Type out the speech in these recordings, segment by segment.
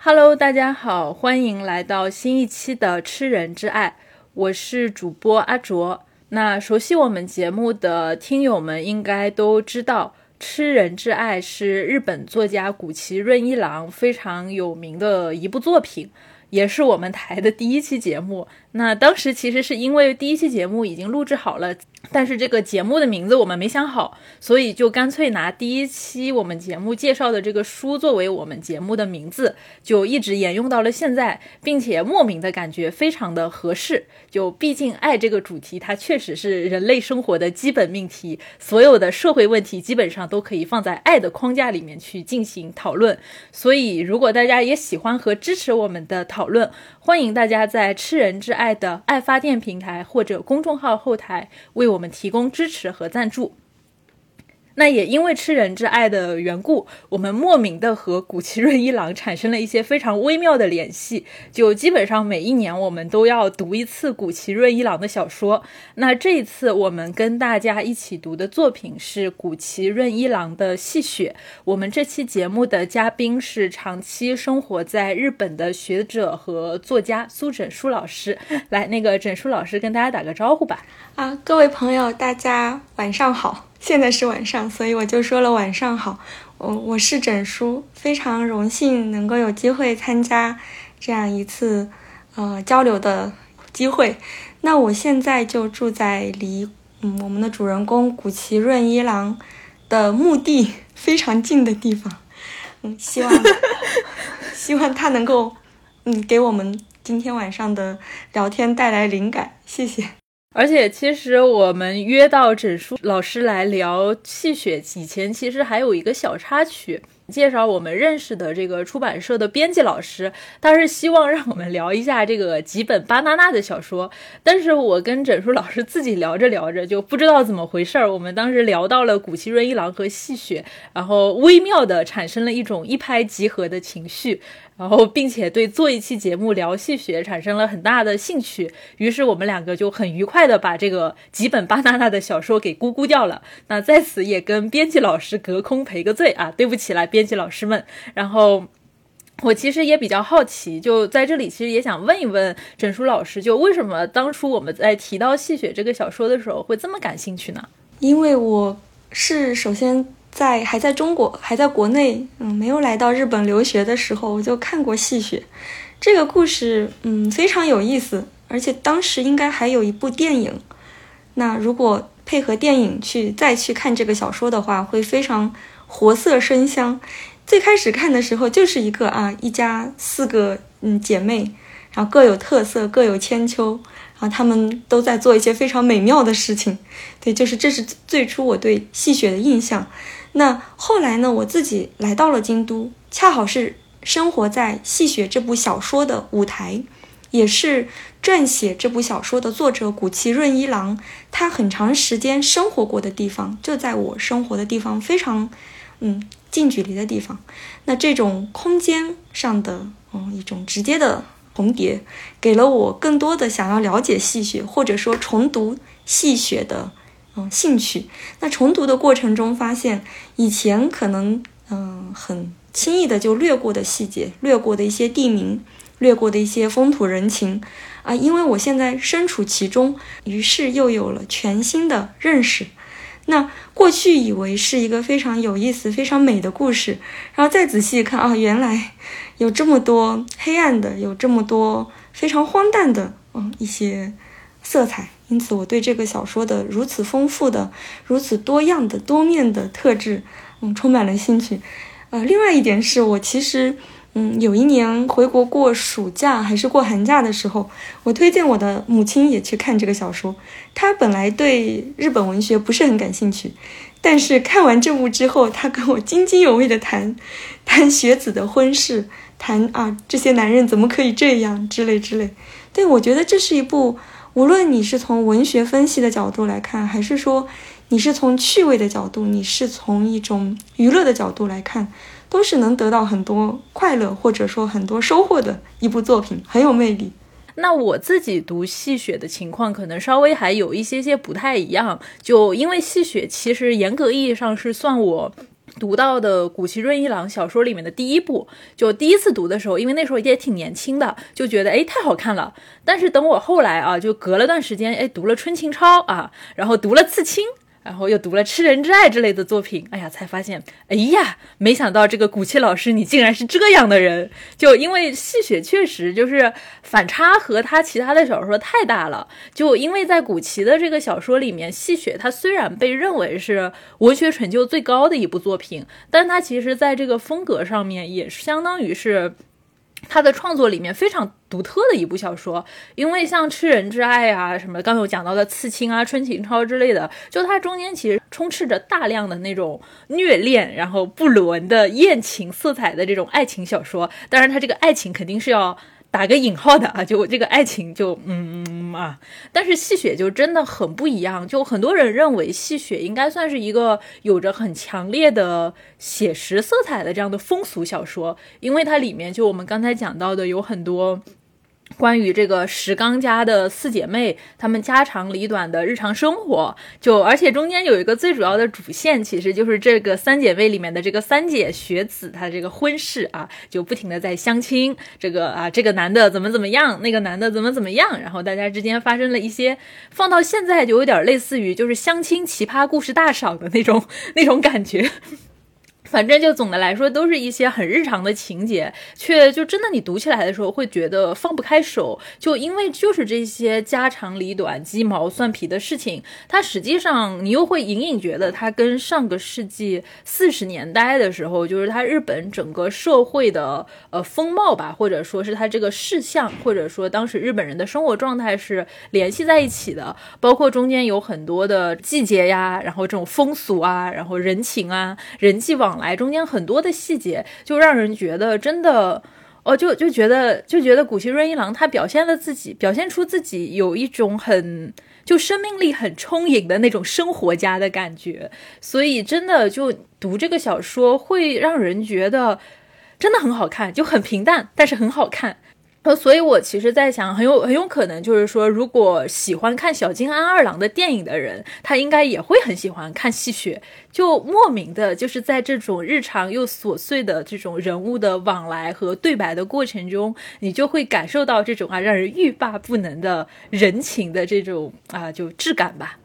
Hello，大家好，欢迎来到新一期的《吃人之爱》，我是主播阿卓。那熟悉我们节目的听友们应该都知道，《吃人之爱》是日本作家谷崎润一郎非常有名的一部作品，也是我们台的第一期节目。那当时其实是因为第一期节目已经录制好了。但是这个节目的名字我们没想好，所以就干脆拿第一期我们节目介绍的这个书作为我们节目的名字，就一直沿用到了现在，并且莫名的感觉非常的合适。就毕竟爱这个主题，它确实是人类生活的基本命题，所有的社会问题基本上都可以放在爱的框架里面去进行讨论。所以，如果大家也喜欢和支持我们的讨论，欢迎大家在吃人之爱的爱发电平台或者公众号后台为为。我们提供支持和赞助。那也因为吃人之爱的缘故，我们莫名的和古奇润一郎产生了一些非常微妙的联系。就基本上每一年我们都要读一次古奇润一郎的小说。那这一次我们跟大家一起读的作品是古奇润一郎的《戏雪》。我们这期节目的嘉宾是长期生活在日本的学者和作家苏枕书老师。来，那个枕书老师跟大家打个招呼吧。啊，各位朋友，大家晚上好。现在是晚上，所以我就说了晚上好。我我是整叔，非常荣幸能够有机会参加这样一次呃交流的机会。那我现在就住在离嗯我们的主人公古奇润一郎的墓地非常近的地方。嗯，希望 希望他能够嗯给我们今天晚上的聊天带来灵感。谢谢。而且，其实我们约到枕书老师来聊《戏雪》以前，其实还有一个小插曲，介绍我们认识的这个出版社的编辑老师，他是希望让我们聊一下这个几本巴娜娜的小说。但是我跟枕书老师自己聊着聊着，就不知道怎么回事儿，我们当时聊到了古奇润一郎和戏雪，然后微妙的产生了一种一拍即合的情绪。然后，并且对做一期节目聊戏雪产生了很大的兴趣，于是我们两个就很愉快的把这个几本巴娜娜的小说给咕咕掉了。那在此也跟编辑老师隔空赔个罪啊，对不起啦，编辑老师们。然后我其实也比较好奇，就在这里其实也想问一问整书老师，就为什么当初我们在提到戏雪这个小说的时候会这么感兴趣呢？因为我是首先。在还在中国，还在国内，嗯，没有来到日本留学的时候，我就看过《戏雪》这个故事，嗯，非常有意思，而且当时应该还有一部电影。那如果配合电影去再去看这个小说的话，会非常活色生香。最开始看的时候就是一个啊，一家四个嗯姐妹，然后各有特色，各有千秋。啊，他们都在做一些非常美妙的事情，对，就是这是最初我对戏雪的印象。那后来呢，我自己来到了京都，恰好是生活在戏雪这部小说的舞台，也是撰写这部小说的作者古崎润一郎他很长时间生活过的地方，就在我生活的地方非常嗯近距离的地方。那这种空间上的嗯一种直接的。重叠给了我更多的想要了解戏雪，或者说重读戏雪的嗯兴趣。那重读的过程中，发现以前可能嗯很轻易的就略过的细节，略过的一些地名，略过的一些风土人情啊，因为我现在身处其中，于是又有了全新的认识。那过去以为是一个非常有意思、非常美的故事，然后再仔细看啊，原来有这么多黑暗的，有这么多非常荒诞的，嗯，一些色彩。因此，我对这个小说的如此丰富的、如此多样的、多面的特质，嗯，充满了兴趣。呃，另外一点是我其实。嗯，有一年回国过暑假还是过寒假的时候，我推荐我的母亲也去看这个小说。她本来对日本文学不是很感兴趣，但是看完这部之后，她跟我津津有味的谈，谈学子的婚事，谈啊这些男人怎么可以这样之类之类。对我觉得这是一部，无论你是从文学分析的角度来看，还是说你是从趣味的角度，你是从一种娱乐的角度来看。都是能得到很多快乐或者说很多收获的一部作品，很有魅力。那我自己读戏雪的情况可能稍微还有一些些不太一样，就因为戏雪其实严格意义上是算我读到的谷崎润一郎小说里面的第一部，就第一次读的时候，因为那时候也挺年轻的，就觉得诶太好看了。但是等我后来啊，就隔了段时间，诶读了春情抄啊，然后读了刺青。然后又读了《吃人之爱》之类的作品，哎呀，才发现，哎呀，没想到这个古奇老师你竟然是这样的人。就因为戏雪确实就是反差和他其他的小说太大了。就因为在古奇的这个小说里面，戏雪他虽然被认为是文学成就最高的一部作品，但他其实在这个风格上面也相当于是。他的创作里面非常独特的一部小说，因为像《吃人之爱》啊，什么刚有讲到的《刺青》啊、《春情超》之类的，就它中间其实充斥着大量的那种虐恋，然后不伦的艳情色彩的这种爱情小说。当然，它这个爱情肯定是要。打个引号的啊，就这个爱情就嗯嗯啊，但是戏雪就真的很不一样，就很多人认为戏雪应该算是一个有着很强烈的写实色彩的这样的风俗小说，因为它里面就我们刚才讲到的有很多。关于这个石刚家的四姐妹，她们家长里短的日常生活，就而且中间有一个最主要的主线，其实就是这个三姐妹里面的这个三姐雪子，她这个婚事啊，就不停的在相亲，这个啊这个男的怎么怎么样，那个男的怎么怎么样，然后大家之间发生了一些，放到现在就有点类似于就是相亲奇葩故事大赏的那种 那种感觉。反正就总的来说，都是一些很日常的情节，却就真的你读起来的时候会觉得放不开手，就因为就是这些家长里短、鸡毛蒜皮的事情，它实际上你又会隐隐觉得它跟上个世纪四十年代的时候，就是它日本整个社会的呃风貌吧，或者说是它这个事项，或者说当时日本人的生活状态是联系在一起的，包括中间有很多的季节呀，然后这种风俗啊，然后人情啊，人际网。来中间很多的细节，就让人觉得真的，哦，就就觉得就觉得古希润一郎他表现了自己，表现出自己有一种很就生命力很充盈的那种生活家的感觉，所以真的就读这个小说会让人觉得真的很好看，就很平淡，但是很好看。呃，所以我其实，在想，很有很有可能，就是说，如果喜欢看小津安二郎的电影的人，他应该也会很喜欢看戏雪，就莫名的，就是在这种日常又琐碎的这种人物的往来和对白的过程中，你就会感受到这种啊，让人欲罢不能的人情的这种啊，就质感吧。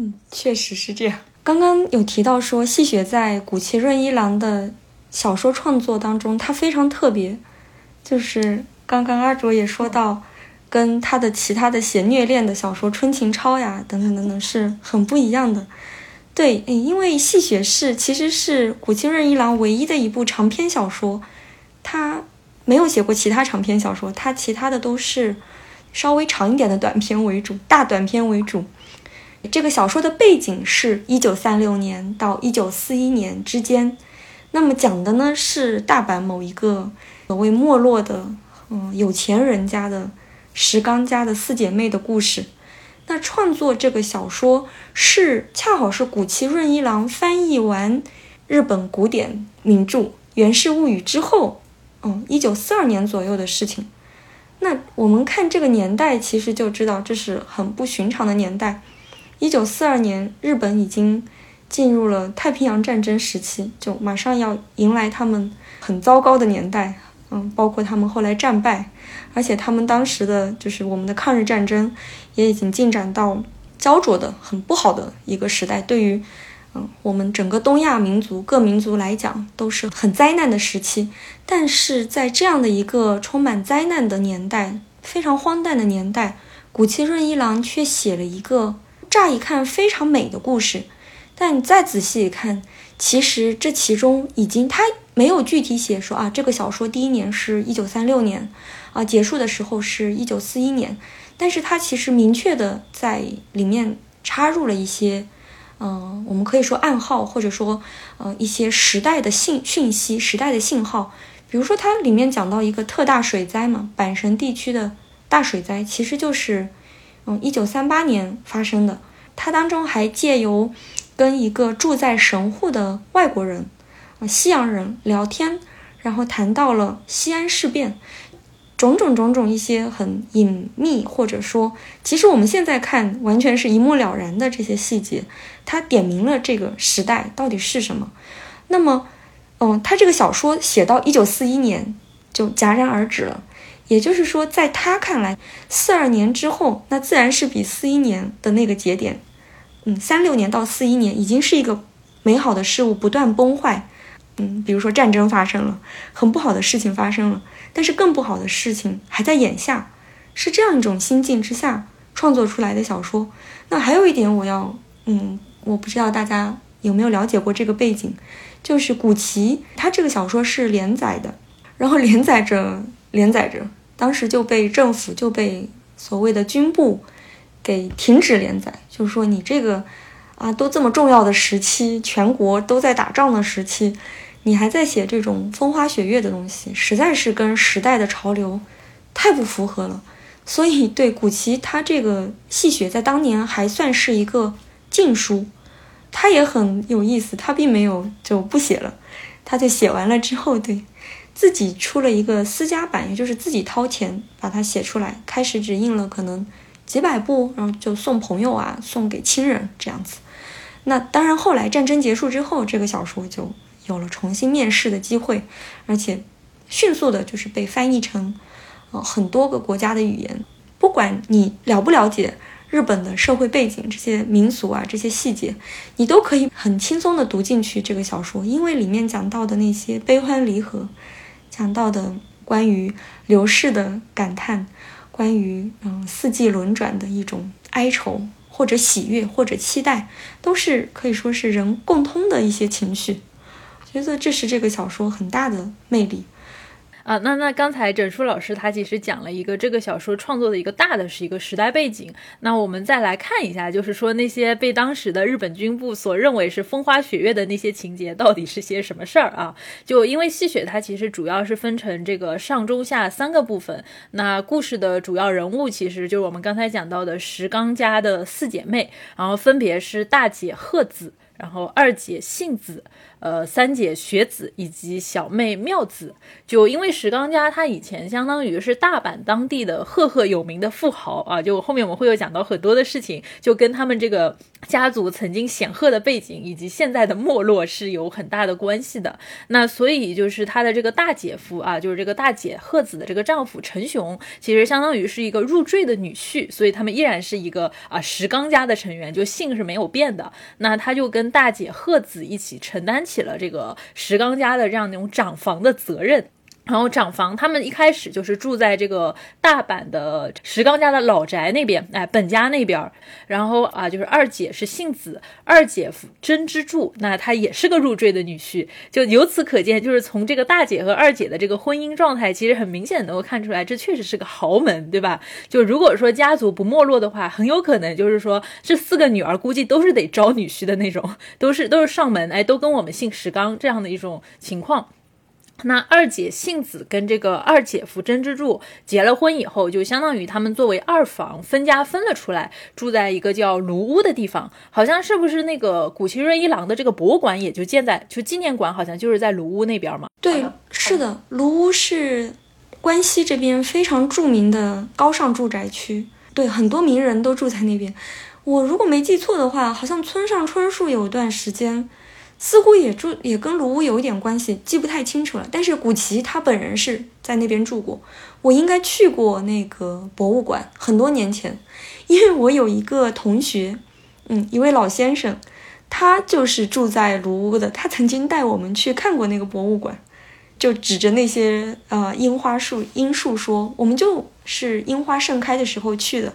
嗯，确实是这样。刚刚有提到说，戏雪在古奇润一郎的小说创作当中，他非常特别。就是刚刚阿卓也说到，跟他的其他的写虐恋的小说《春情抄》呀等等等等是很不一样的。对，因为《戏雪是其实是古今润一郎唯一的一部长篇小说，他没有写过其他长篇小说，他其他的都是稍微长一点的短篇为主，大短篇为主。这个小说的背景是一九三六年到一九四一年之间，那么讲的呢是大阪某一个。所谓没落的，嗯，有钱人家的石刚家的四姐妹的故事。那创作这个小说是恰好是古崎润一郎翻译完日本古典名著《源氏物语》之后，嗯，一九四二年左右的事情。那我们看这个年代，其实就知道这是很不寻常的年代。一九四二年，日本已经进入了太平洋战争时期，就马上要迎来他们很糟糕的年代。嗯，包括他们后来战败，而且他们当时的就是我们的抗日战争也已经进展到焦灼的很不好的一个时代。对于嗯我们整个东亚民族各民族来讲，都是很灾难的时期。但是在这样的一个充满灾难的年代，非常荒诞的年代，古崎润一郎却写了一个乍一看非常美的故事。但你再仔细一看，其实这其中已经他。没有具体写说啊，这个小说第一年是一九三六年，啊，结束的时候是一九四一年，但是它其实明确的在里面插入了一些，嗯，我们可以说暗号，或者说，呃，一些时代的信讯息、时代的信号。比如说，它里面讲到一个特大水灾嘛，阪神地区的大水灾，其实就是，嗯，一九三八年发生的。它当中还借由跟一个住在神户的外国人。西洋人聊天，然后谈到了西安事变，种种种种一些很隐秘，或者说，其实我们现在看完全是一目了然的这些细节，他点明了这个时代到底是什么。那么，嗯，他这个小说写到一九四一年就戛然而止了。也就是说，在他看来，四二年之后，那自然是比四一年的那个节点，嗯，三六年到四一年已经是一个美好的事物不断崩坏，嗯，比如说战争发生了，很不好的事情发生了，但是更不好的事情还在眼下，是这样一种心境之下创作出来的小说。那还有一点，我要，嗯，我不知道大家有没有了解过这个背景，就是古奇他这个小说是连载的，然后连载着连载着。当时就被政府就被所谓的军部给停止连载，就是说你这个啊都这么重要的时期，全国都在打仗的时期，你还在写这种风花雪月的东西，实在是跟时代的潮流太不符合了。所以对古奇他这个戏谑在当年还算是一个禁书，他也很有意思，他并没有就不写了，他就写完了之后对。自己出了一个私家版，也就是自己掏钱把它写出来。开始只印了可能几百部，然后就送朋友啊，送给亲人这样子。那当然，后来战争结束之后，这个小说就有了重新面世的机会，而且迅速的就是被翻译成呃很多个国家的语言。不管你了不了解日本的社会背景、这些民俗啊、这些细节，你都可以很轻松的读进去这个小说，因为里面讲到的那些悲欢离合。讲到的关于流逝的感叹，关于嗯四季轮转的一种哀愁，或者喜悦，或者期待，都是可以说是人共通的一些情绪。觉得这是这个小说很大的魅力。啊，那那刚才整书老师他其实讲了一个这个小说创作的一个大的是一个时代背景。那我们再来看一下，就是说那些被当时的日本军部所认为是风花雪月的那些情节，到底是些什么事儿啊？就因为戏雪它其实主要是分成这个上中下三个部分。那故事的主要人物其实就是我们刚才讲到的石冈家的四姐妹，然后分别是大姐鹤子，然后二姐幸子。呃，三姐雪子以及小妹妙子，就因为石冈家他以前相当于是大阪当地的赫赫有名的富豪啊，就后面我们会有讲到很多的事情，就跟他们这个家族曾经显赫的背景以及现在的没落是有很大的关系的。那所以就是他的这个大姐夫啊，就是这个大姐鹤子的这个丈夫陈雄，其实相当于是一个入赘的女婿，所以他们依然是一个啊石冈家的成员，就姓是没有变的。那他就跟大姐鹤子一起承担。起了这个石刚家的这样那种长房的责任。然后长房，他们一开始就是住在这个大阪的石刚家的老宅那边，哎，本家那边。然后啊，就是二姐是幸子，二姐夫真之助，那他也是个入赘的女婿。就由此可见，就是从这个大姐和二姐的这个婚姻状态，其实很明显能够看出来，这确实是个豪门，对吧？就如果说家族不没落的话，很有可能就是说这四个女儿估计都是得招女婿的那种，都是都是上门，哎，都跟我们姓石刚这样的一种情况。那二姐幸子跟这个二姐夫真之助结了婚以后，就相当于他们作为二房分家分了出来，住在一个叫卢屋的地方。好像是不是那个古奇润一郎的这个博物馆也就建在，就纪念馆好像就是在卢屋那边嘛？对，是的，卢屋是关西这边非常著名的高尚住宅区，对，很多名人都住在那边。我如果没记错的话，好像村上春树有一段时间。似乎也住也跟卢屋有一点关系，记不太清楚了。但是古奇他本人是在那边住过，我应该去过那个博物馆很多年前，因为我有一个同学，嗯，一位老先生，他就是住在卢屋的，他曾经带我们去看过那个博物馆，就指着那些呃樱花树樱树说，我们就是樱花盛开的时候去的。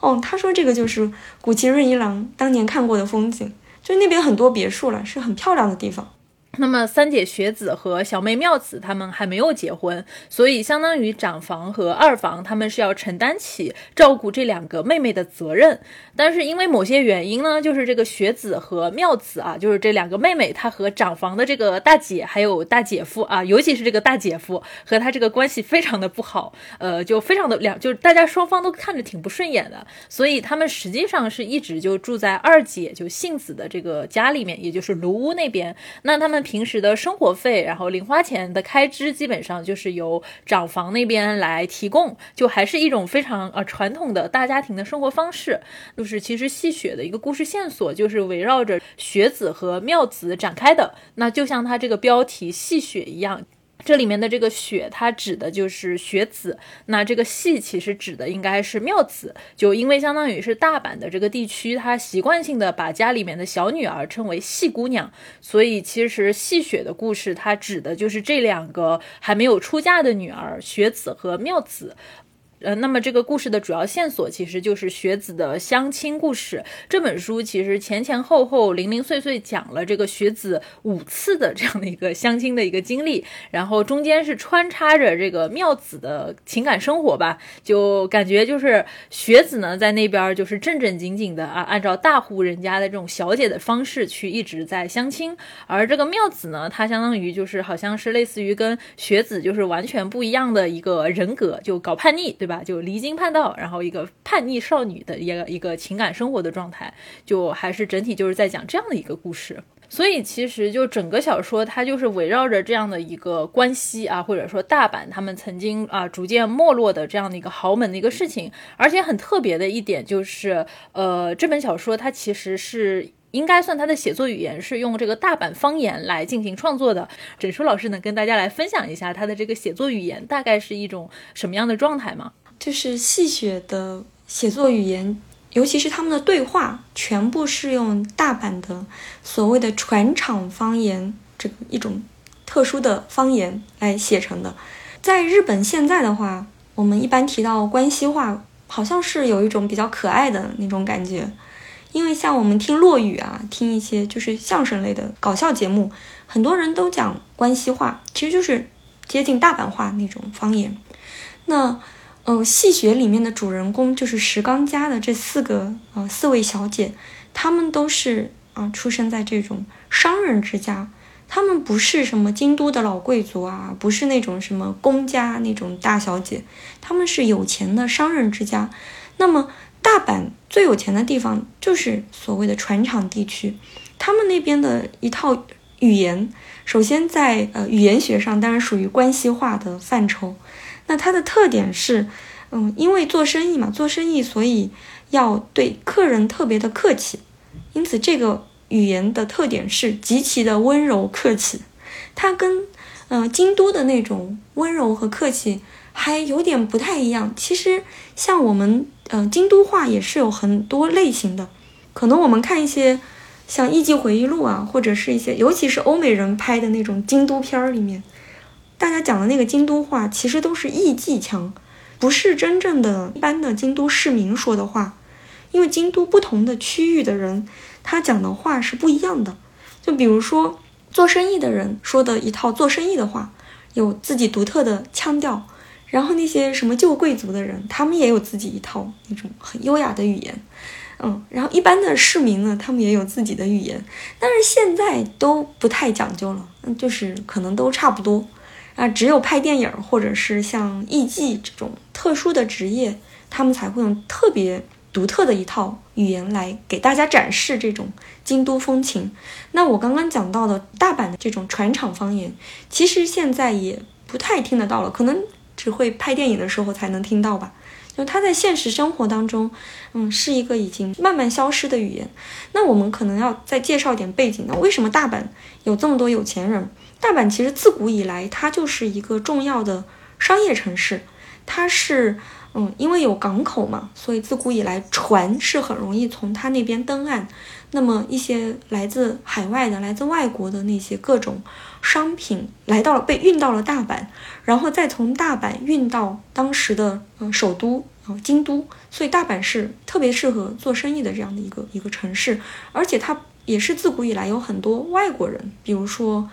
哦，他说这个就是古奇润一郎当年看过的风景。就那边很多别墅了，是很漂亮的地方。那么三姐雪子和小妹妙子他们还没有结婚，所以相当于长房和二房他们是要承担起照顾这两个妹妹的责任。但是因为某些原因呢，就是这个雪子和妙子啊，就是这两个妹妹，她和长房的这个大姐还有大姐夫啊，尤其是这个大姐夫和她这个关系非常的不好，呃，就非常的两，就是大家双方都看着挺不顺眼的，所以他们实际上是一直就住在二姐就幸子的这个家里面，也就是卢屋那边。那他们。平时的生活费，然后零花钱的开支，基本上就是由长房那边来提供，就还是一种非常呃传统的大家庭的生活方式。就是其实戏雪的一个故事线索，就是围绕着雪子和妙子展开的。那就像它这个标题“戏雪”一样。这里面的这个雪，它指的就是雪子。那这个戏其实指的应该是妙子，就因为相当于是大阪的这个地区，它习惯性的把家里面的小女儿称为戏姑娘，所以其实戏雪的故事，它指的就是这两个还没有出嫁的女儿雪子和妙子。呃，那么这个故事的主要线索其实就是雪子的相亲故事。这本书其实前前后后零零碎碎讲了这个雪子五次的这样的一个相亲的一个经历，然后中间是穿插着这个妙子的情感生活吧，就感觉就是雪子呢在那边就是正正经经的啊，按照大户人家的这种小姐的方式去一直在相亲，而这个妙子呢，她相当于就是好像是类似于跟雪子就是完全不一样的一个人格，就搞叛逆，对吧？就离经叛道，然后一个叛逆少女的一个一个情感生活的状态，就还是整体就是在讲这样的一个故事。所以其实就整个小说它就是围绕着这样的一个关系啊，或者说大阪他们曾经啊逐渐没落的这样的一个豪门的一个事情。而且很特别的一点就是，呃，这本小说它其实是。应该算他的写作语言是用这个大阪方言来进行创作的。整书老师能跟大家来分享一下他的这个写作语言大概是一种什么样的状态吗？就是戏谑的写作语言，尤其是他们的对话，全部是用大阪的所谓的船厂方言这个一种特殊的方言来写成的。在日本现在的话，我们一般提到关西话，好像是有一种比较可爱的那种感觉。因为像我们听落雨啊，听一些就是相声类的搞笑节目，很多人都讲关西话，其实就是接近大阪话那种方言。那，呃，戏学里面的主人公就是石冈家的这四个呃四位小姐，她们都是啊出生在这种商人之家，她们不是什么京都的老贵族啊，不是那种什么公家那种大小姐，她们是有钱的商人之家。那么。大阪最有钱的地方就是所谓的船厂地区，他们那边的一套语言，首先在呃语言学上当然属于关西话的范畴。那它的特点是，嗯，因为做生意嘛，做生意所以要对客人特别的客气，因此这个语言的特点是极其的温柔客气。它跟嗯京都的那种温柔和客气还有点不太一样。其实像我们。嗯，京都话也是有很多类型的，可能我们看一些像《艺伎回忆录》啊，或者是一些尤其是欧美人拍的那种京都片儿里面，大家讲的那个京都话，其实都是艺伎腔，不是真正的一般的京都市民说的话。因为京都不同的区域的人，他讲的话是不一样的。就比如说做生意的人说的一套做生意的话，有自己独特的腔调。然后那些什么旧贵族的人，他们也有自己一套那种很优雅的语言，嗯，然后一般的市民呢，他们也有自己的语言，但是现在都不太讲究了，就是可能都差不多，啊，只有拍电影或者是像艺伎这种特殊的职业，他们才会用特别独特的一套语言来给大家展示这种京都风情。那我刚刚讲到的大阪的这种船厂方言，其实现在也不太听得到了，可能。只会拍电影的时候才能听到吧？就他在现实生活当中，嗯，是一个已经慢慢消失的语言。那我们可能要再介绍一点背景呢？为什么大阪有这么多有钱人？大阪其实自古以来它就是一个重要的商业城市，它是，嗯，因为有港口嘛，所以自古以来船是很容易从它那边登岸。那么一些来自海外的、来自外国的那些各种商品来到了，被运到了大阪，然后再从大阪运到当时的呃首都啊京都，所以大阪是特别适合做生意的这样的一个一个城市，而且它也是自古以来有很多外国人，比如说，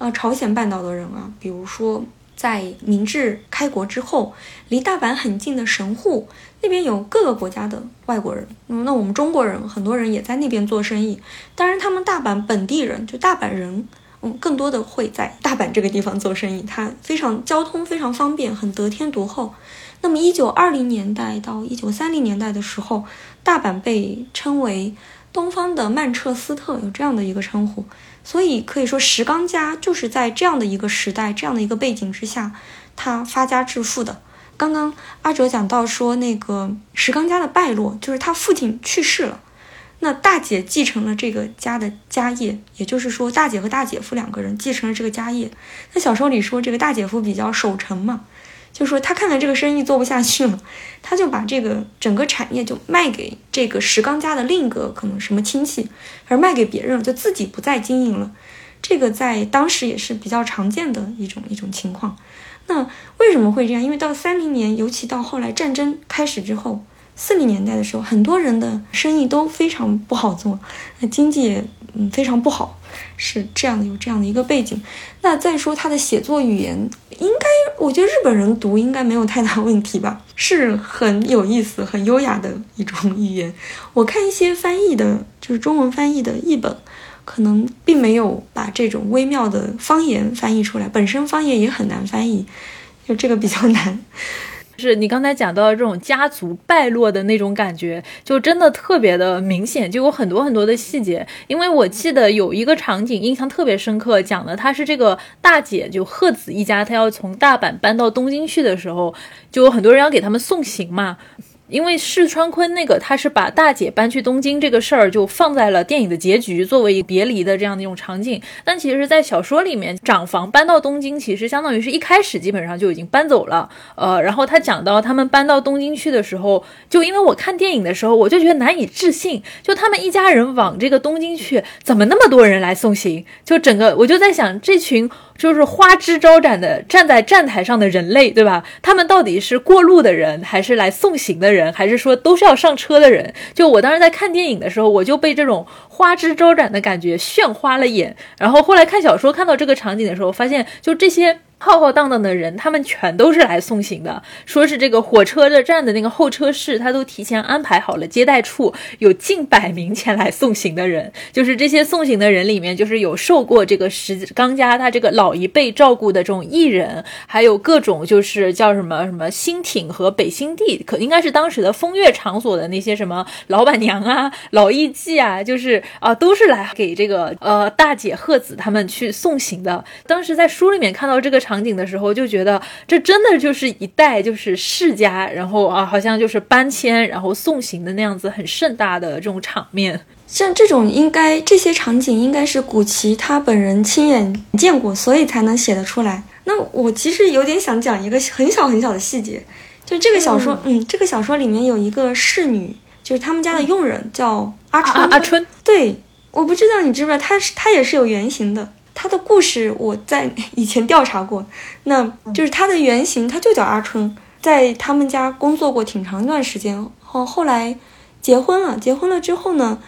呃朝鲜半岛的人啊，比如说。在明治开国之后，离大阪很近的神户那边有各个国家的外国人。嗯，那我们中国人很多人也在那边做生意。当然，他们大阪本地人就大阪人，嗯，更多的会在大阪这个地方做生意。它非常交通非常方便，很得天独厚。那么，一九二零年代到一九三零年代的时候，大阪被称为东方的曼彻斯特，有这样的一个称呼。所以可以说石刚家就是在这样的一个时代、这样的一个背景之下，他发家致富的。刚刚阿哲讲到说，那个石刚家的败落，就是他父亲去世了，那大姐继承了这个家的家业，也就是说，大姐和大姐夫两个人继承了这个家业。那小说里说，这个大姐夫比较守成嘛，就说他看来这个生意做不下去了，他就把这个整个产业就卖给这个石刚家的另一个可能什么亲戚，而卖给别人了，就自己不再经营了。这个在当时也是比较常见的一种一种情况。那为什么会这样？因为到三零年，尤其到后来战争开始之后，四零年代的时候，很多人的生意都非常不好做，那经济也嗯非常不好，是这样的，有这样的一个背景。那再说他的写作语言，应该我觉得日本人读应该没有太大问题吧，是很有意思、很优雅的一种语言。我看一些翻译的，就是中文翻译的译本。可能并没有把这种微妙的方言翻译出来，本身方言也很难翻译，就这个比较难。是你刚才讲到这种家族败落的那种感觉，就真的特别的明显，就有很多很多的细节。因为我记得有一个场景印象特别深刻，讲的他是这个大姐就贺子一家，她要从大阪搬到东京去的时候，就有很多人要给他们送行嘛。因为世川坤那个，他是把大姐搬去东京这个事儿就放在了电影的结局，作为别离的这样的一种场景。但其实，在小说里面，长房搬到东京，其实相当于是一开始基本上就已经搬走了。呃，然后他讲到他们搬到东京去的时候，就因为我看电影的时候，我就觉得难以置信，就他们一家人往这个东京去，怎么那么多人来送行？就整个我就在想，这群。就是花枝招展的站在站台上的人类，对吧？他们到底是过路的人，还是来送行的人，人还是说都是要上车的人？就我当时在看电影的时候，我就被这种花枝招展的感觉炫花了眼。然后后来看小说，看到这个场景的时候，发现就这些。浩浩荡荡的人，他们全都是来送行的。说是这个火车的站的那个候车室，他都提前安排好了接待处，有近百名前来送行的人。就是这些送行的人里面，就是有受过这个石刚家他这个老一辈照顾的这种艺人，还有各种就是叫什么什么新町和北新地，可应该是当时的风月场所的那些什么老板娘啊、老艺妓啊，就是啊，都是来给这个呃大姐鹤子他们去送行的。当时在书里面看到这个场。场景的时候就觉得这真的就是一代就是世家，然后啊好像就是搬迁然后送行的那样子很盛大的这种场面。像这种应该这些场景应该是古奇他本人亲眼见过，所以才能写得出来。那我其实有点想讲一个很小很小的细节，就这个小说，嗯，这个小说里面有一个侍女，就是他们家的佣人叫阿春。阿春，对，我不知道你知不知道，他是他也是有原型的。他的故事我在以前调查过，那就是他的原型，他就叫阿春，在他们家工作过挺长一段时间，后后来结婚了。结婚了之后呢，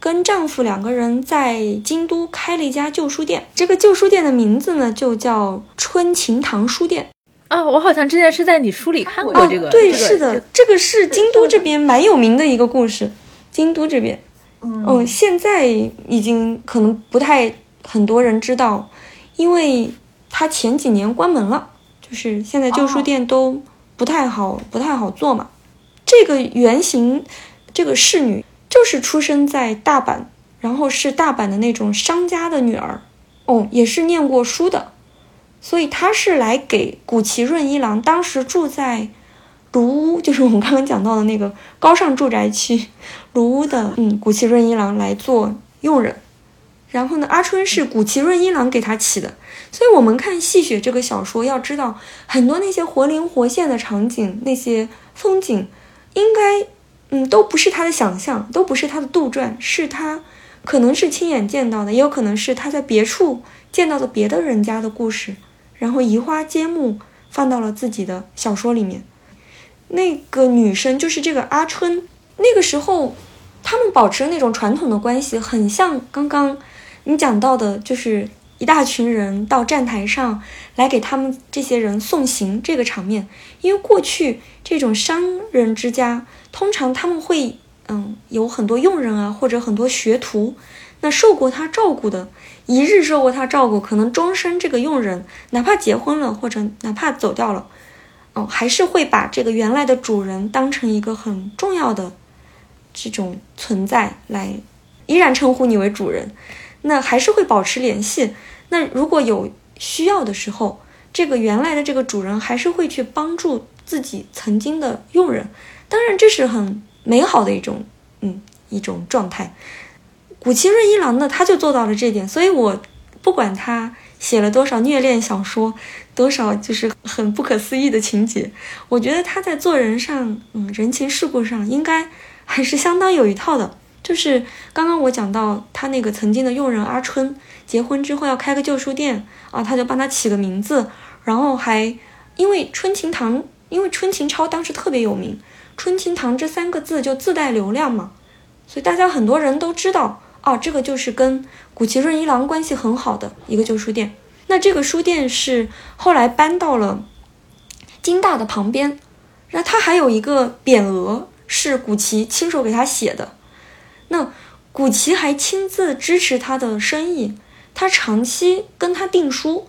跟丈夫两个人在京都开了一家旧书店，这个旧书店的名字呢就叫春琴堂书店。啊，我好像之前是在你书里看过这个。对，是的，这个是京都这边蛮有名的一个故事。京都这边，嗯，现在已经可能不太。很多人知道，因为他前几年关门了，就是现在旧书店都不太好，不太好做嘛。这个原型，这个侍女就是出生在大阪，然后是大阪的那种商家的女儿，哦，也是念过书的，所以她是来给古奇润一郎当时住在卢屋，就是我们刚刚讲到的那个高尚住宅区卢屋的，嗯，古奇润一郎来做佣人。然后呢，阿春是古奇润一郎给他起的，所以我们看《戏雪》这个小说，要知道很多那些活灵活现的场景，那些风景，应该，嗯，都不是他的想象，都不是他的杜撰，是他可能是亲眼见到的，也有可能是他在别处见到的别的人家的故事，然后移花接木放到了自己的小说里面。那个女生就是这个阿春，那个时候他们保持那种传统的关系，很像刚刚。你讲到的就是一大群人到站台上来给他们这些人送行这个场面，因为过去这种商人之家通常他们会嗯有很多佣人啊或者很多学徒，那受过他照顾的，一日受过他照顾，可能终身这个佣人哪怕结婚了或者哪怕走掉了，哦还是会把这个原来的主人当成一个很重要的这种存在来，依然称呼你为主人。那还是会保持联系。那如果有需要的时候，这个原来的这个主人还是会去帮助自己曾经的佣人。当然，这是很美好的一种，嗯，一种状态。古奇润一郎呢，他就做到了这点。所以我不管他写了多少虐恋小说，多少就是很不可思议的情节，我觉得他在做人上，嗯，人情世故上应该还是相当有一套的。就是刚刚我讲到他那个曾经的佣人阿春，结婚之后要开个旧书店啊，他就帮他起个名字，然后还因为春琴堂，因为春琴超当时特别有名，春琴堂这三个字就自带流量嘛，所以大家很多人都知道，啊，这个就是跟古奇润一郎关系很好的一个旧书店。那这个书店是后来搬到了金大的旁边，那他还有一个匾额是古奇亲手给他写的。那古奇还亲自支持他的生意，他长期跟他订书，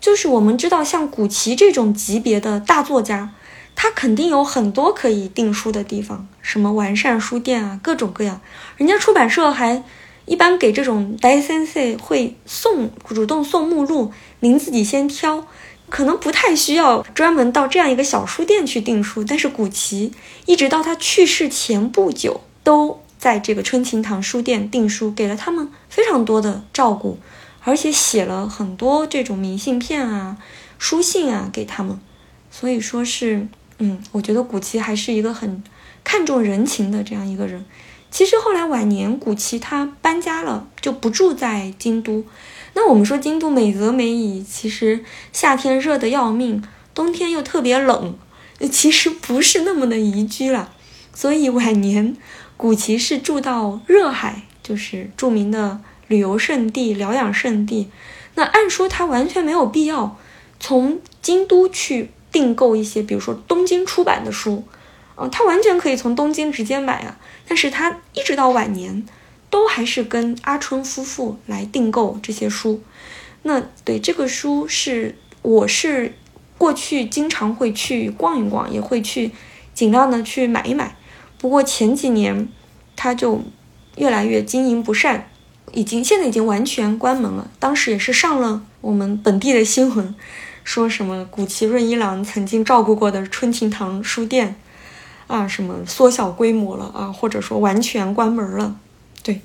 就是我们知道像古奇这种级别的大作家，他肯定有很多可以订书的地方，什么完善书店啊，各种各样。人家出版社还一般给这种大先生会送主动送目录，您自己先挑，可能不太需要专门到这样一个小书店去订书。但是古奇一直到他去世前不久都。在这个春琴堂书店订书，给了他们非常多的照顾，而且写了很多这种明信片啊、书信啊给他们。所以说是，嗯，我觉得古奇还是一个很看重人情的这样一个人。其实后来晚年，古奇他搬家了，就不住在京都。那我们说京都美则美矣，其实夏天热得要命，冬天又特别冷，其实不是那么的宜居了。所以晚年。古奇是住到热海，就是著名的旅游胜地、疗养胜地。那按说他完全没有必要从京都去订购一些，比如说东京出版的书，啊，他完全可以从东京直接买啊。但是他一直到晚年，都还是跟阿春夫妇来订购这些书。那对这个书是，我是过去经常会去逛一逛，也会去尽量的去买一买。不过前几年，他就越来越经营不善，已经现在已经完全关门了。当时也是上了我们本地的新闻，说什么古奇润一郎曾经照顾过的春琴堂书店，啊，什么缩小规模了啊，或者说完全关门了。对，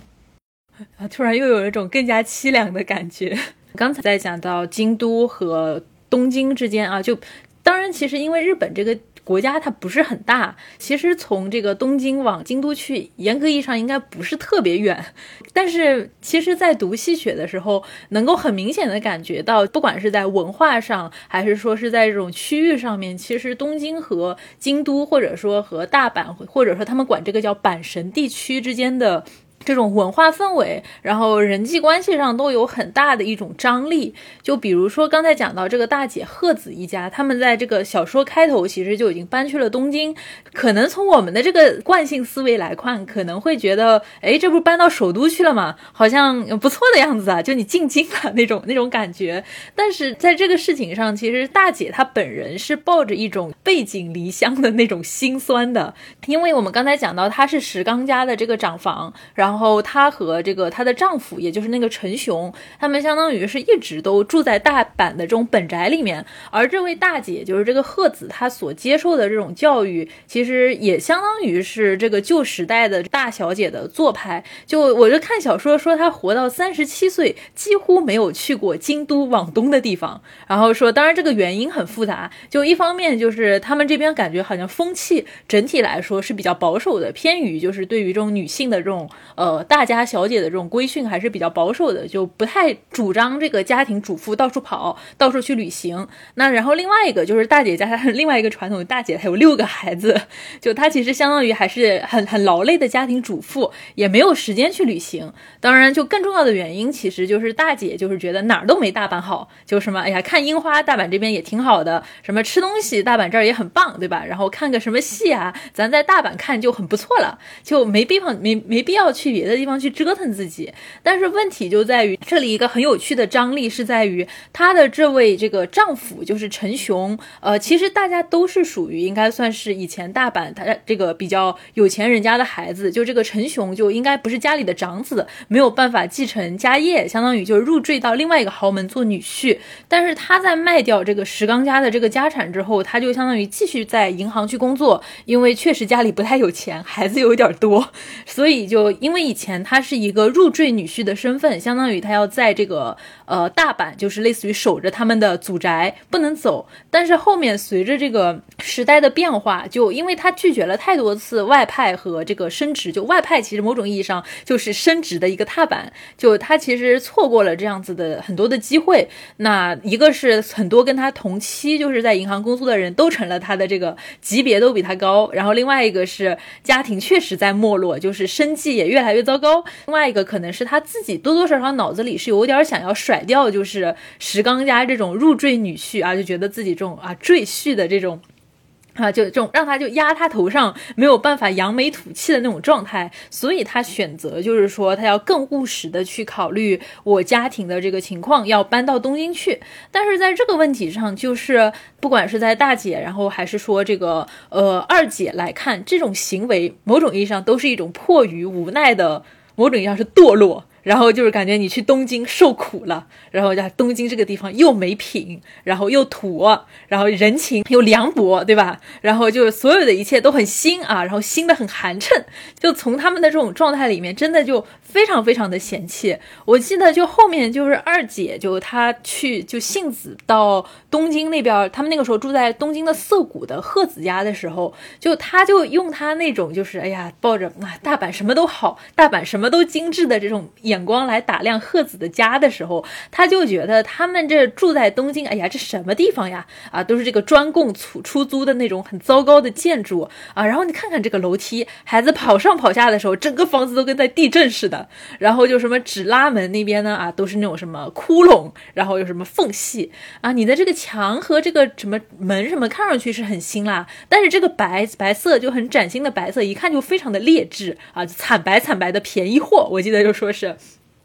啊，突然又有一种更加凄凉的感觉。刚才在讲到京都和东京之间啊，就当然其实因为日本这个。国家它不是很大，其实从这个东京往京都去，严格意义上应该不是特别远。但是其实，在读戏雪的时候，能够很明显的感觉到，不管是在文化上，还是说是在这种区域上面，其实东京和京都，或者说和大阪，或者说他们管这个叫阪神地区之间的。这种文化氛围，然后人际关系上都有很大的一种张力。就比如说刚才讲到这个大姐贺子一家，他们在这个小说开头其实就已经搬去了东京。可能从我们的这个惯性思维来看，可能会觉得，哎，这不是搬到首都去了吗？好像不错的样子啊，就你进京了那种那种感觉。但是在这个事情上，其实大姐她本人是抱着一种背井离乡的那种心酸的，因为我们刚才讲到她是石刚家的这个长房，然后。然后她和这个她的丈夫，也就是那个陈雄，他们相当于是一直都住在大阪的这种本宅里面。而这位大姐，就是这个鹤子，她所接受的这种教育，其实也相当于是这个旧时代的大小姐的做派。就我就看小说说，她活到三十七岁，几乎没有去过京都往东的地方。然后说，当然这个原因很复杂。就一方面就是他们这边感觉好像风气整体来说是比较保守的，偏于就是对于这种女性的这种。呃，大家小姐的这种规训还是比较保守的，就不太主张这个家庭主妇到处跑，到处去旅行。那然后另外一个就是大姐家，她另外一个传统，大姐她有六个孩子，就她其实相当于还是很 很劳累的家庭主妇，也没有时间去旅行。当然，就更重要的原因，其实就是大姐就是觉得哪儿都没大阪好，就什么哎呀，看樱花，大阪这边也挺好的，什么吃东西，大阪这儿也很棒，对吧？然后看个什么戏啊，咱在大阪看就很不错了，就没必要没没必要去。别的地方去折腾自己。但是问题就在于这里一个很有趣的张力是在于她的这位这个丈夫就是陈雄，呃，其实大家都是属于应该算是以前大阪他这个比较有钱人家的孩子，就这个陈雄就应该不是家里的长子，没有办法继承家业，相当于就是入赘到另外一个豪门做女婿。但是他在卖掉这个石刚家的这个家产之后，他就相当于继续在银行去工作，因为确实家里不太有钱，孩子有点多，所以就因为以前他是一个入赘女婿的身份，相当于他要在这个呃大阪，就是类似于守着他们的祖宅不能走。但是后面随着这个时代的变化，就因为他拒绝了太多次外派和这个升职，就外派其实某种意义上就是升职的一个踏板，就他其实错过了这样子的很多的机会。那一个是很多跟他同期就是在银行工作的人都成了他的这个级别都比他高，然后另外一个是家庭确实在没落，就是生计也越来越糟糕。另外一个可能是他自己多多少少脑子里是有点想要甩掉，就是石刚家这种入赘女婿啊，就觉得自己这种啊赘婿的这种。啊，就这种让他就压他头上没有办法扬眉吐气的那种状态，所以他选择就是说他要更务实的去考虑我家庭的这个情况，要搬到东京去。但是在这个问题上，就是不管是在大姐，然后还是说这个呃二姐来看，这种行为某种意义上都是一种迫于无奈的，某种意义上是堕落。然后就是感觉你去东京受苦了，然后在东京这个地方又没品，然后又土，然后人情又凉薄，对吧？然后就所有的一切都很新啊，然后新的很寒碜。就从他们的这种状态里面，真的就非常非常的嫌弃。我记得就后面就是二姐，就她去就杏子到东京那边，他们那个时候住在东京的涩谷的鹤子家的时候，就她就用她那种就是哎呀抱着啊大阪什么都好，大阪什么都精致的这种。眼光来打量鹤子的家的时候，他就觉得他们这住在东京，哎呀，这什么地方呀？啊，都是这个专供出出租的那种很糟糕的建筑啊。然后你看看这个楼梯，孩子跑上跑下的时候，整个房子都跟在地震似的。然后就什么纸拉门那边呢，啊，都是那种什么窟窿，然后有什么缝隙啊。你的这个墙和这个什么门什么，看上去是很新啦，但是这个白白色就很崭新的白色，一看就非常的劣质啊，惨白惨白的便宜货。我记得就说是。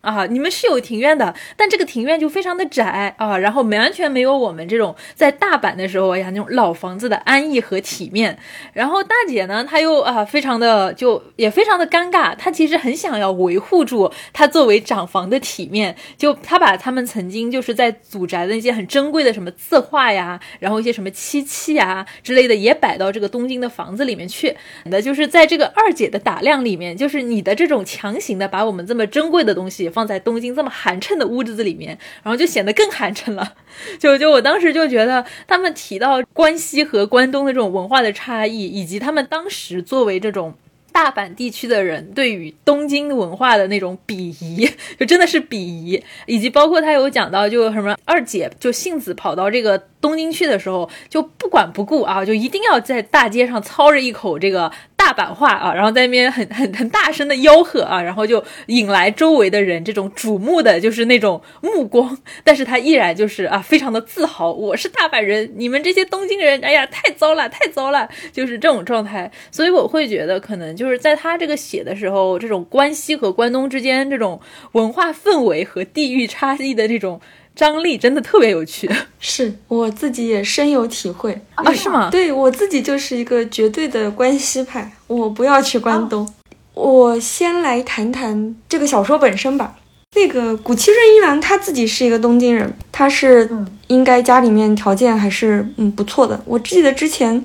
啊，你们是有庭院的，但这个庭院就非常的窄啊，然后完全没有我们这种在大阪的时候呀那种老房子的安逸和体面。然后大姐呢，她又啊非常的就也非常的尴尬，她其实很想要维护住她作为长房的体面，就她把他们曾经就是在祖宅的那些很珍贵的什么字画呀，然后一些什么漆器啊之类的也摆到这个东京的房子里面去。那就是在这个二姐的打量里面，就是你的这种强行的把我们这么珍贵的东西。放在东京这么寒碜的屋子里面，然后就显得更寒碜了。就就我当时就觉得，他们提到关西和关东的这种文化的差异，以及他们当时作为这种大阪地区的人对于东京文化的那种鄙夷，就真的是鄙夷。以及包括他有讲到，就什么二姐就杏子跑到这个东京去的时候，就不管不顾啊，就一定要在大街上操着一口这个。大阪话啊，然后在那边很很很大声的吆喝啊，然后就引来周围的人这种瞩目的就是那种目光，但是他依然就是啊，非常的自豪，我是大阪人，你们这些东京人，哎呀，太糟了，太糟了，就是这种状态。所以我会觉得，可能就是在他这个写的时候，这种关西和关东之间这种文化氛围和地域差异的这种。张力真的特别有趣，是我自己也深有体会啊？是吗？对我自己就是一个绝对的关西派，我不要去关东。我先来谈谈这个小说本身吧。那个古七润一郎他自己是一个东京人，他是应该家里面条件还是嗯不错的。我记得之前，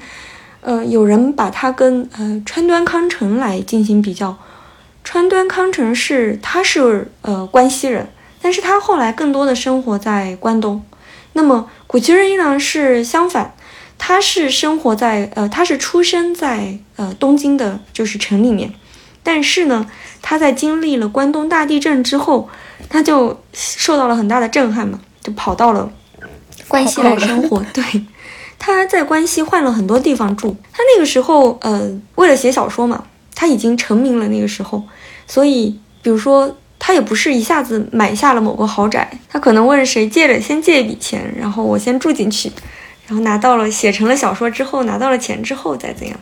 呃，有人把他跟呃川端康成来进行比较，川端康成是他是呃关西人。但是他后来更多的生活在关东，那么古奇润一郎是相反，他是生活在呃，他是出生在呃东京的，就是城里面，但是呢，他在经历了关东大地震之后，他就受到了很大的震撼嘛，就跑到了关西来生活。对，他在关西换了很多地方住，他那个时候呃，为了写小说嘛，他已经成名了那个时候，所以比如说。他也不是一下子买下了某个豪宅，他可能问谁借了，先借一笔钱，然后我先住进去，然后拿到了写成了小说之后，拿到了钱之后再怎样？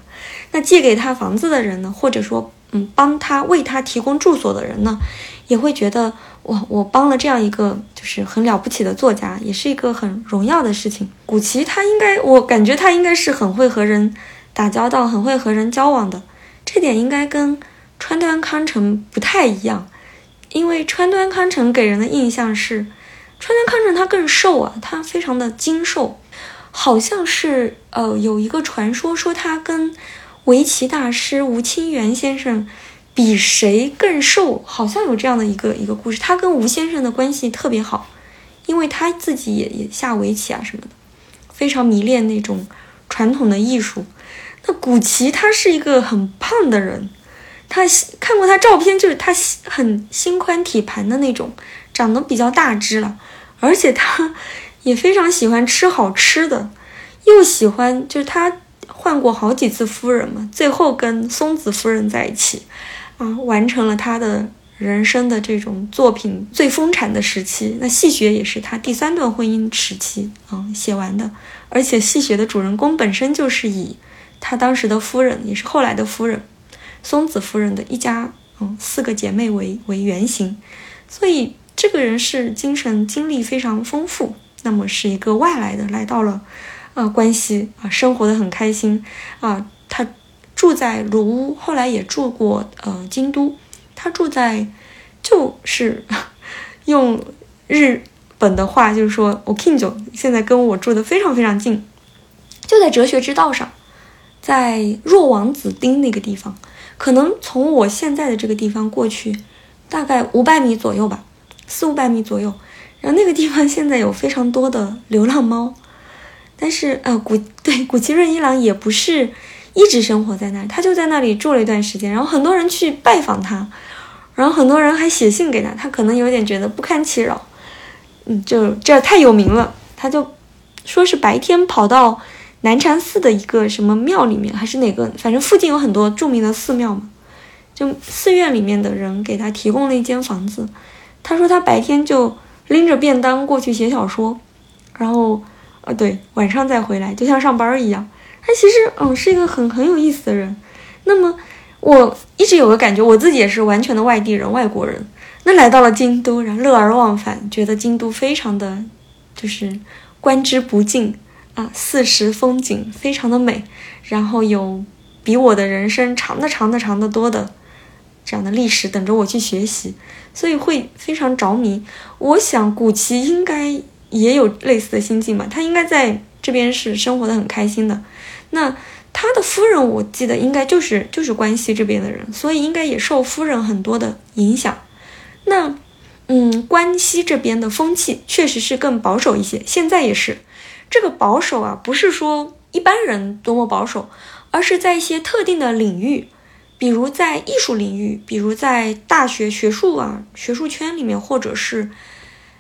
那借给他房子的人呢，或者说嗯帮他为他提供住所的人呢，也会觉得我我帮了这样一个就是很了不起的作家，也是一个很荣耀的事情。古奇他应该，我感觉他应该是很会和人打交道，很会和人交往的，这点应该跟川端康成不太一样，因为川端康成给人的印象是。川端康成他更瘦啊，他非常的精瘦，好像是呃有一个传说说他跟围棋大师吴清源先生比谁更瘦，好像有这样的一个一个故事。他跟吴先生的关系特别好，因为他自己也也下围棋啊什么的，非常迷恋那种传统的艺术。那古奇他是一个很胖的人，他看过他照片，就是他很心宽体盘的那种。长得比较大只了，而且他也非常喜欢吃好吃的，又喜欢就是他换过好几次夫人嘛，最后跟松子夫人在一起，啊，完成了他的人生的这种作品最丰产的时期。那戏学也是他第三段婚姻时期啊写完的，而且戏学的主人公本身就是以他当时的夫人，也是后来的夫人松子夫人的一家嗯四个姐妹为为原型，所以。这个人是精神经历非常丰富，那么是一个外来的来到了，呃，关西啊，生活的很开心啊。他住在卢屋，后来也住过呃京都。他住在就是 用日本的话就是说，我 Kinjo 现在跟我住的非常非常近，就在哲学之道上，在若王子町那个地方，可能从我现在的这个地方过去，大概五百米左右吧。四五百米左右，然后那个地方现在有非常多的流浪猫，但是呃古对古奇润一郎也不是一直生活在那里，他就在那里住了一段时间，然后很多人去拜访他，然后很多人还写信给他，他可能有点觉得不堪其扰，嗯，就这太有名了，他就说是白天跑到南禅寺的一个什么庙里面，还是哪个，反正附近有很多著名的寺庙嘛，就寺院里面的人给他提供了一间房子。他说他白天就拎着便当过去写小说，然后，呃，对，晚上再回来，就像上班一样。他其实，嗯，是一个很很有意思的人。那么，我一直有个感觉，我自己也是完全的外地人、外国人。那来到了京都，然后乐而忘返，觉得京都非常的，就是观之不尽啊，四时风景非常的美，然后有比我的人生长的长的长的多的。这样的历史等着我去学习，所以会非常着迷。我想古奇应该也有类似的心境吧，他应该在这边是生活的很开心的。那他的夫人，我记得应该就是就是关西这边的人，所以应该也受夫人很多的影响。那嗯，关西这边的风气确实是更保守一些，现在也是。这个保守啊，不是说一般人多么保守，而是在一些特定的领域。比如在艺术领域，比如在大学学术啊学术圈里面，或者是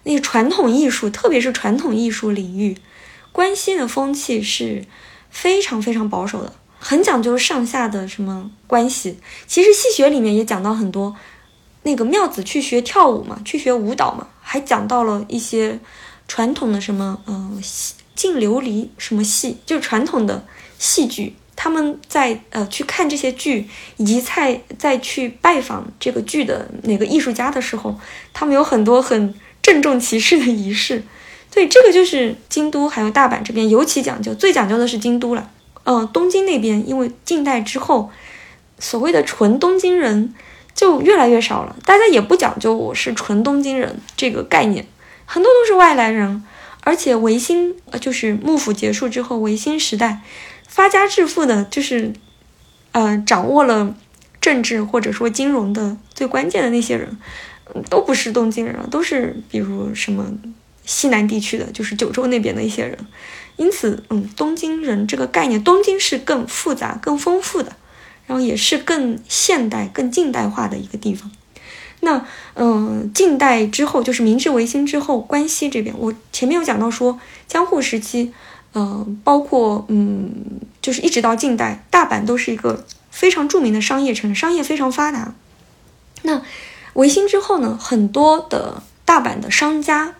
那个传统艺术，特别是传统艺术领域，关西的风气是非常非常保守的，很讲究上下的什么关系。其实戏学里面也讲到很多，那个妙子去学跳舞嘛，去学舞蹈嘛，还讲到了一些传统的什么，嗯，净琉璃什么戏，就是传统的戏剧。他们在呃去看这些剧，以及在在去拜访这个剧的哪个艺术家的时候，他们有很多很郑重其事的仪式。对，这个就是京都还有大阪这边尤其讲究，最讲究的是京都了。嗯，东京那边因为近代之后，所谓的纯东京人就越来越少了，大家也不讲究我是纯东京人这个概念，很多都是外来人，而且维新呃就是幕府结束之后，维新时代。发家致富的，就是，呃，掌握了政治或者说金融的最关键的那些人，都不是东京人，都是比如什么西南地区的，就是九州那边的一些人。因此，嗯，东京人这个概念，东京是更复杂、更丰富的，然后也是更现代、更近代化的一个地方。那，嗯，近代之后，就是明治维新之后，关西这边，我前面有讲到说，江户时期。嗯，包括嗯，就是一直到近代，大阪都是一个非常著名的商业城，商业非常发达。那维新之后呢，很多的大阪的商家，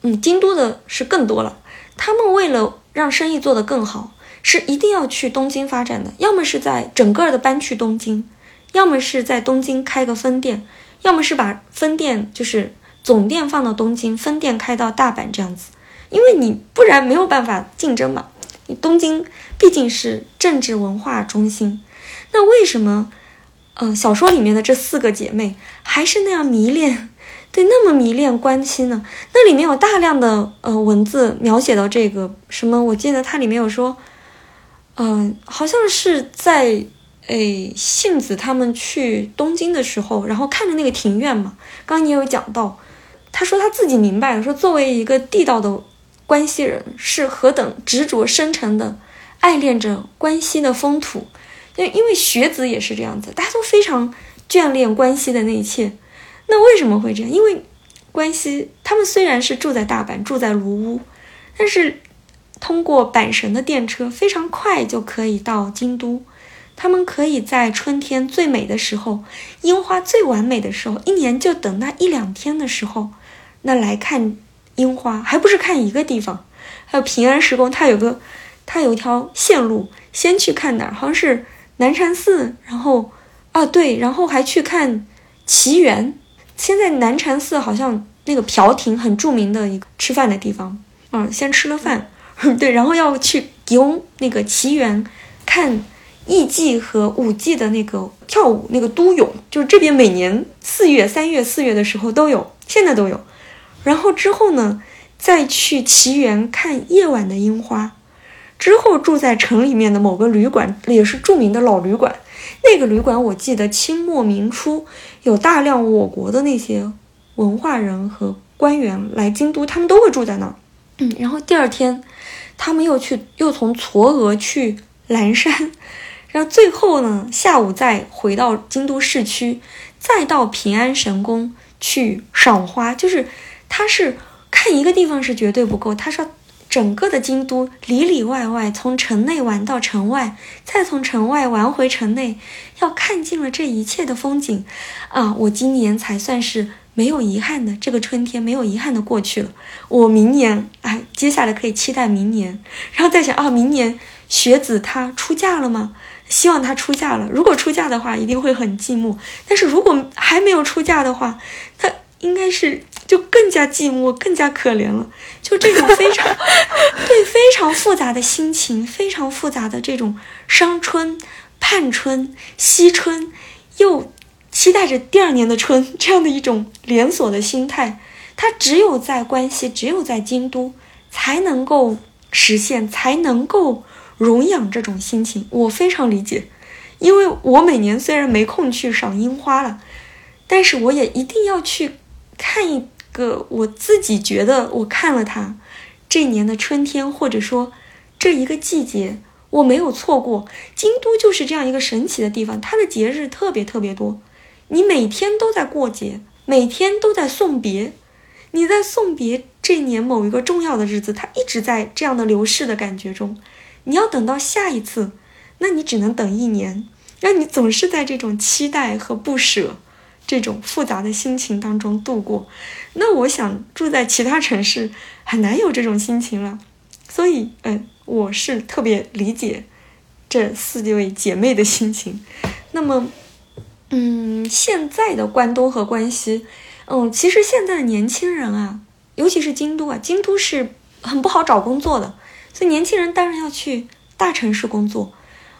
嗯，京都的是更多了。他们为了让生意做得更好，是一定要去东京发展的，要么是在整个的搬去东京，要么是在东京开个分店，要么是把分店就是总店放到东京，分店开到大阪这样子，因为你不然没有办法竞争嘛。你东京毕竟是政治文化中心，那为什么，呃，小说里面的这四个姐妹还是那样迷恋？对，那么迷恋关西呢？那里面有大量的呃文字描写到这个什么？我记得它里面有说，嗯，好像是在诶杏子他们去东京的时候，然后看着那个庭院嘛。刚刚你也有讲到，他说他自己明白了，说作为一个地道的关西人，是何等执着深沉的爱恋着关西的风土。因因为学子也是这样子，大家都非常眷恋关西的那一切。那为什么会这样？因为关西他们虽然是住在大阪，住在卢屋，但是通过阪神的电车非常快就可以到京都。他们可以在春天最美的时候，樱花最完美的时候，一年就等那一两天的时候，那来看樱花，还不是看一个地方。还有平安时宫，它有个，它有一条线路，先去看哪儿？好像是南禅寺，然后啊对，然后还去看奇缘。现在南禅寺好像那个朴亭很著名的一个吃饭的地方，嗯，先吃了饭，对，然后要去游那个奇缘，看艺伎和舞伎的那个跳舞那个都有，就是这边每年四月、三月、四月的时候都有，现在都有。然后之后呢，再去奇缘看夜晚的樱花，之后住在城里面的某个旅馆，也是著名的老旅馆。那个旅馆我记得清末明初有大量我国的那些文化人和官员来京都，他们都会住在那儿。嗯，然后第二天，他们又去又从嵯峨去岚山，然后最后呢下午再回到京都市区，再到平安神宫去赏花。就是他是看一个地方是绝对不够，他说。整个的京都里里外外，从城内玩到城外，再从城外玩回城内，要看尽了这一切的风景，啊！我今年才算是没有遗憾的，这个春天没有遗憾的过去了。我明年，哎，接下来可以期待明年，然后再想啊，明年学子她出嫁了吗？希望他出嫁了。如果出嫁的话，一定会很寂寞；但是如果还没有出嫁的话，他应该是。就更加寂寞，更加可怜了。就这种非常 对非常复杂的心情，非常复杂的这种伤春、盼春、惜春，又期待着第二年的春，这样的一种连锁的心态，他只有在关西，只有在京都才能够实现，才能够容养这种心情。我非常理解，因为我每年虽然没空去赏樱花了，但是我也一定要去看一。个我自己觉得，我看了它，这年的春天，或者说这一个季节，我没有错过。京都就是这样一个神奇的地方，它的节日特别特别多，你每天都在过节，每天都在送别。你在送别这年某一个重要的日子，它一直在这样的流逝的感觉中。你要等到下一次，那你只能等一年，让你总是在这种期待和不舍。这种复杂的心情当中度过，那我想住在其他城市很难有这种心情了，所以，嗯，我是特别理解这四位姐妹的心情。那么，嗯，现在的关东和关西，嗯，其实现在的年轻人啊，尤其是京都啊，京都是很不好找工作的，所以年轻人当然要去大城市工作。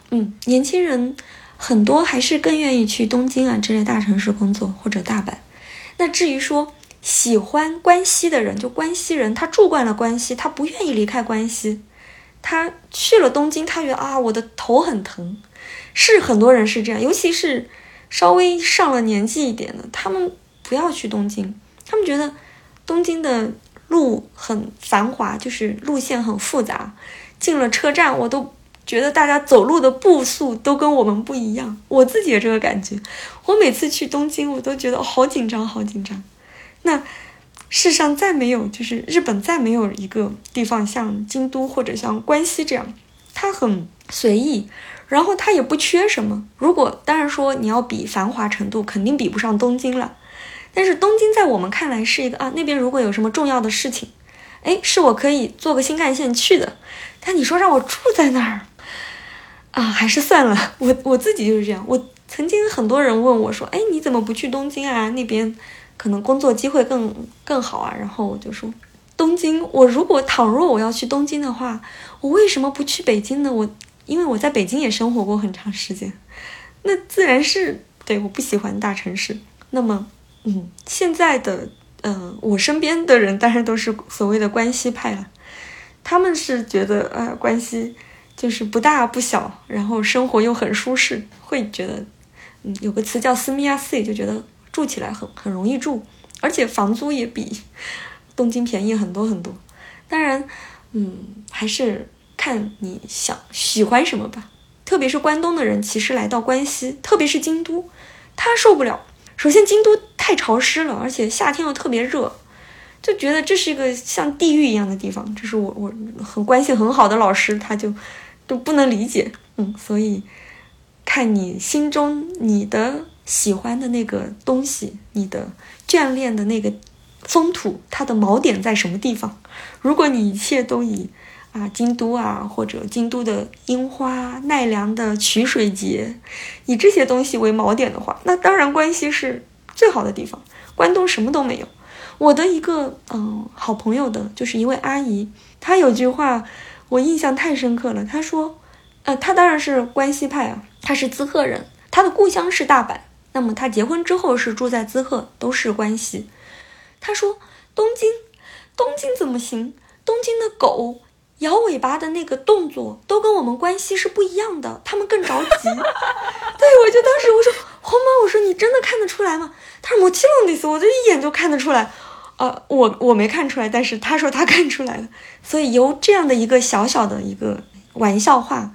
嗯，年轻人。很多还是更愿意去东京啊这类大城市工作，或者大阪。那至于说喜欢关西的人，就关西人，他住惯了关西，他不愿意离开关西。他去了东京，他觉得啊，我的头很疼。是很多人是这样，尤其是稍微上了年纪一点的，他们不要去东京，他们觉得东京的路很繁华，就是路线很复杂，进了车站我都。觉得大家走路的步速都跟我们不一样，我自己也这个感觉。我每次去东京，我都觉得好紧张，好紧张。那世上再没有，就是日本再没有一个地方像京都或者像关西这样，它很随意，然后它也不缺什么。如果当然说你要比繁华程度，肯定比不上东京了。但是东京在我们看来是一个啊，那边如果有什么重要的事情，哎，是我可以坐个新干线去的。但你说让我住在那儿，啊，还是算了。我我自己就是这样。我曾经很多人问我说：“哎，你怎么不去东京啊？那边可能工作机会更更好啊。”然后我就说：“东京，我如果倘若我要去东京的话，我为什么不去北京呢？我因为我在北京也生活过很长时间，那自然是对我不喜欢大城市。那么，嗯，现在的。”嗯，我身边的人当然都是所谓的关系派了，他们是觉得呃关系就是不大不小，然后生活又很舒适，会觉得嗯有个词叫斯密亚 C，就觉得住起来很很容易住，而且房租也比东京便宜很多很多。当然，嗯，还是看你想喜欢什么吧。特别是关东的人，其实来到关西，特别是京都，他受不了。首先，京都太潮湿了，而且夏天又特别热，就觉得这是一个像地狱一样的地方。这是我我很关系很好的老师，他就都不能理解。嗯，所以看你心中你的喜欢的那个东西，你的眷恋的那个风土，它的锚点在什么地方？如果你一切都以啊，京都啊，或者京都的樱花、奈良的曲水节，以这些东西为锚点的话，那当然关西是最好的地方。关东什么都没有。我的一个嗯好朋友的，就是一位阿姨，她有句话我印象太深刻了。她说，呃，她当然是关西派啊，她是滋贺人，她的故乡是大阪。那么她结婚之后是住在滋贺，都是关西。她说，东京，东京怎么行？东京的狗。摇尾巴的那个动作都跟我们关系是不一样的，他们更着急。对，我就当时我说红毛，我说你真的看得出来吗？他说我气隆的斯，我就一眼就看得出来。呃，我我没看出来，但是他说他看出来了。所以由这样的一个小小的一个玩笑话，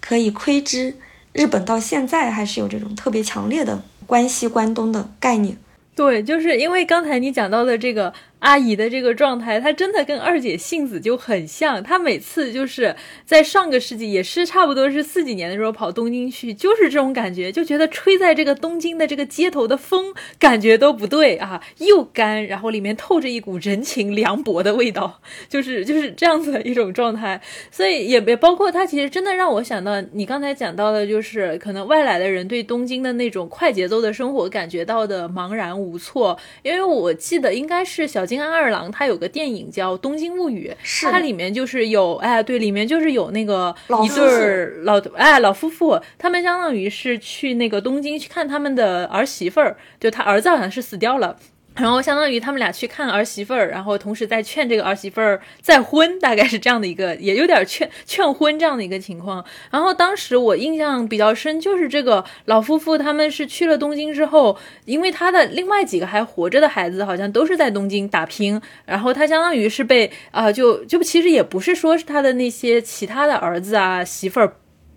可以窥知日本到现在还是有这种特别强烈的关系关东的概念。对，就是因为刚才你讲到的这个。阿姨的这个状态，她真的跟二姐性子就很像。她每次就是在上个世纪，也是差不多是四几年的时候跑东京去，就是这种感觉，就觉得吹在这个东京的这个街头的风，感觉都不对啊，又干，然后里面透着一股人情凉薄的味道，就是就是这样子的一种状态。所以也也包括她，其实真的让我想到你刚才讲到的，就是可能外来的人对东京的那种快节奏的生活感觉到的茫然无措。因为我记得应该是小。金安二郎他有个电影叫《东京物语》，它里面就是有哎，对，里面就是有那个一对老哎老夫妇，他们相当于是去那个东京去看他们的儿媳妇儿，就他儿子好像是死掉了。然后相当于他们俩去看儿媳妇儿，然后同时在劝这个儿媳妇儿再婚，大概是这样的一个，也有点劝劝婚这样的一个情况。然后当时我印象比较深，就是这个老夫妇他们是去了东京之后，因为他的另外几个还活着的孩子好像都是在东京打拼，然后他相当于是被啊，就就其实也不是说是他的那些其他的儿子啊媳妇儿。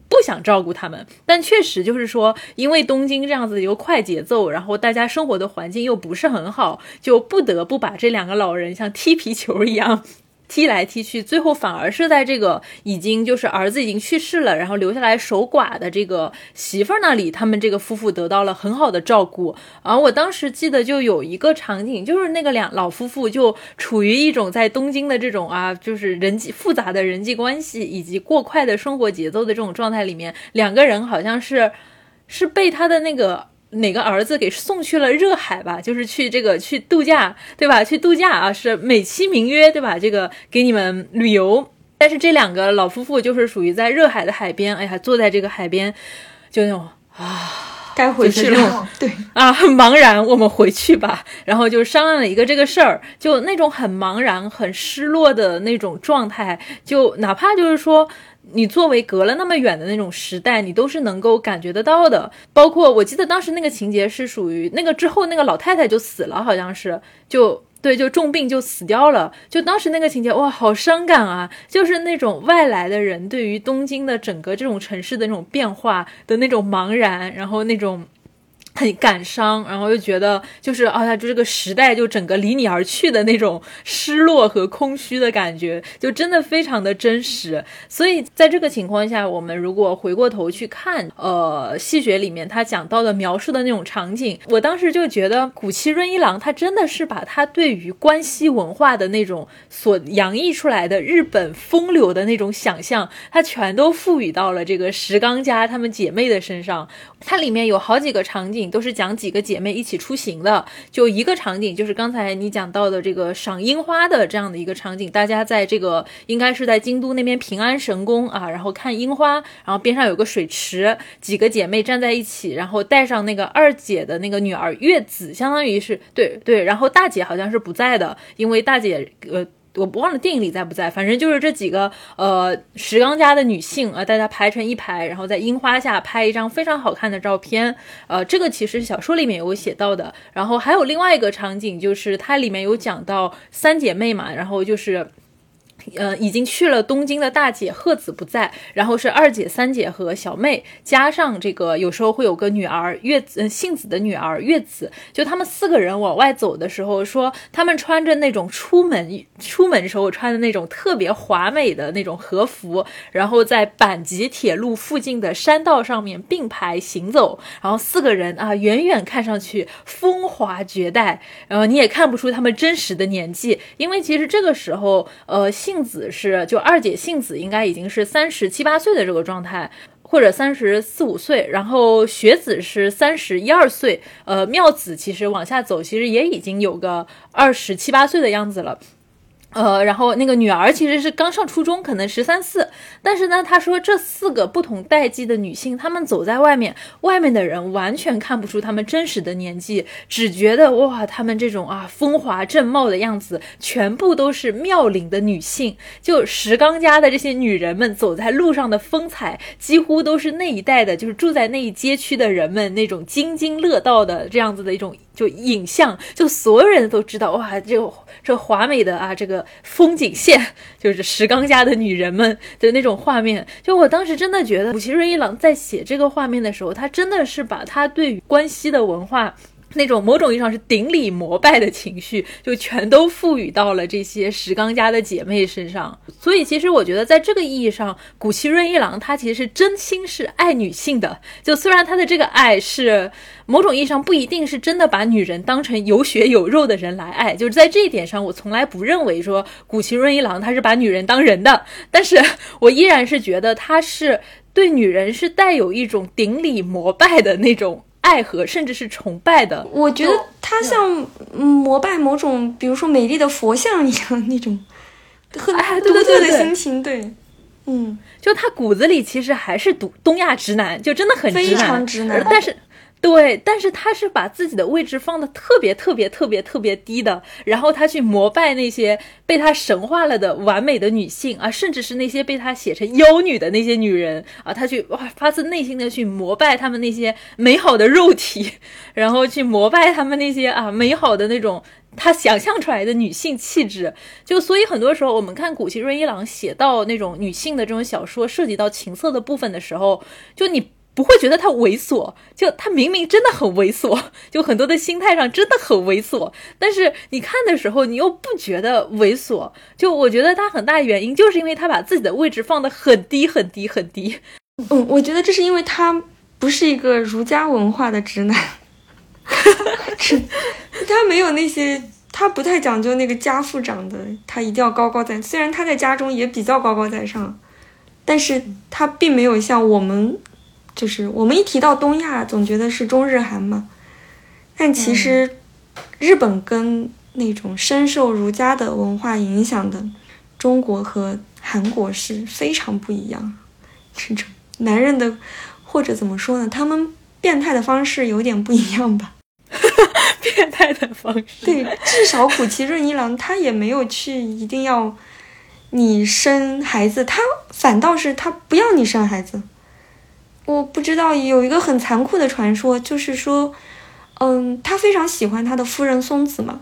不想照顾他们，但确实就是说，因为东京这样子一个快节奏，然后大家生活的环境又不是很好，就不得不把这两个老人像踢皮球一样。踢来踢去，最后反而是在这个已经就是儿子已经去世了，然后留下来守寡的这个媳妇儿那里，他们这个夫妇得到了很好的照顾。而我当时记得就有一个场景，就是那个两老夫妇就处于一种在东京的这种啊，就是人际复杂的人际关系以及过快的生活节奏的这种状态里面，两个人好像是是被他的那个。哪个儿子给送去了热海吧？就是去这个去度假，对吧？去度假啊，是美其名曰，对吧？这个给你们旅游。但是这两个老夫妇就是属于在热海的海边，哎呀，坐在这个海边，就那种啊，该回去了，对啊，很茫然，我们回去吧。然后就商量了一个这个事儿，就那种很茫然、很失落的那种状态，就哪怕就是说。你作为隔了那么远的那种时代，你都是能够感觉得到的。包括我记得当时那个情节是属于那个之后那个老太太就死了，好像是就对，就重病就死掉了。就当时那个情节，哇，好伤感啊！就是那种外来的人对于东京的整个这种城市的那种变化的那种茫然，然后那种很感伤，然后又觉得就是哎呀，就这个时代就整个离你而去的那种失落和空虚的感觉，就真的非常的真实。所以在这个情况下，我们如果回过头去看，呃，戏学里面他讲到的描述的那种场景，我当时就觉得古七润一郎他真的是把他对于关西文化的那种所洋溢出来的日本风流的那种想象，他全都赋予到了这个石冈家他们姐妹的身上。它里面有好几个场景。都是讲几个姐妹一起出行的，就一个场景，就是刚才你讲到的这个赏樱花的这样的一个场景。大家在这个应该是在京都那边平安神宫啊，然后看樱花，然后边上有个水池，几个姐妹站在一起，然后带上那个二姐的那个女儿月子，相当于是对对，然后大姐好像是不在的，因为大姐呃。我不忘了电影里在不在，反正就是这几个呃石冈家的女性啊，大家排成一排，然后在樱花下拍一张非常好看的照片。呃，这个其实小说里面有写到的。然后还有另外一个场景，就是它里面有讲到三姐妹嘛，然后就是。呃，已经去了东京的大姐鹤子不在，然后是二姐、三姐和小妹，加上这个有时候会有个女儿月子，幸子的女儿月子，就他们四个人往外走的时候，说他们穿着那种出门出门时候穿的那种特别华美的那种和服，然后在阪急铁路附近的山道上面并排行走，然后四个人啊，远远看上去风华绝代，然后你也看不出他们真实的年纪，因为其实这个时候，呃，幸杏子是就二姐杏子应该已经是三十七八岁的这个状态，或者三十四五岁，然后雪子是三十一二岁，呃，妙子其实往下走，其实也已经有个二十七八岁的样子了。呃，然后那个女儿其实是刚上初中，可能十三四。但是呢，他说这四个不同代际的女性，她们走在外面，外面的人完全看不出她们真实的年纪，只觉得哇，她们这种啊风华正茂的样子，全部都是妙龄的女性。就石刚家的这些女人们走在路上的风采，几乎都是那一代的，就是住在那一街区的人们那种津津乐道的这样子的一种就影像，就所有人都知道哇，这个这华美的啊这个。风景线就是石刚家的女人们的那种画面，就我当时真的觉得，古奇润一郎在写这个画面的时候，他真的是把他对于关西的文化。那种某种意义上是顶礼膜拜的情绪，就全都赋予到了这些石刚家的姐妹身上。所以，其实我觉得，在这个意义上，古奇润一郎他其实是真心是爱女性的。就虽然他的这个爱是某种意义上不一定是真的把女人当成有血有肉的人来爱，就是在这一点上，我从来不认为说古奇润一郎他是把女人当人的。但是我依然是觉得他是对女人是带有一种顶礼膜拜的那种。爱和甚至是崇拜的，我觉得他像膜拜某种，比如说美丽的佛像一样那种，很独特的心情。对，嗯，就他骨子里其实还是东东亚直男，就真的很非常直男，但是。对，但是他是把自己的位置放的特别特别特别特别低的，然后他去膜拜那些被他神化了的完美的女性啊，甚至是那些被他写成妖女的那些女人啊，他去哇发自内心的去膜拜他们那些美好的肉体，然后去膜拜他们那些啊美好的那种他想象出来的女性气质。就所以很多时候我们看古奇润一郎写到那种女性的这种小说，涉及到情色的部分的时候，就你。不会觉得他猥琐，就他明明真的很猥琐，就很多的心态上真的很猥琐，但是你看的时候你又不觉得猥琐，就我觉得他很大原因就是因为他把自己的位置放得很低很低很低。嗯，我觉得这是因为他不是一个儒家文化的直男，他没有那些，他不太讲究那个家父长的，他一定要高高在，虽然他在家中也比较高高在上，但是他并没有像我们。就是我们一提到东亚，总觉得是中日韩嘛，但其实日本跟那种深受儒家的文化影响的中国和韩国是非常不一样。这种男人的或者怎么说呢，他们变态的方式有点不一样吧？变态的方式，对，至少古奇润一郎他也没有去一定要你生孩子，他反倒是他不要你生孩子。我不知道有一个很残酷的传说，就是说，嗯，他非常喜欢他的夫人松子嘛，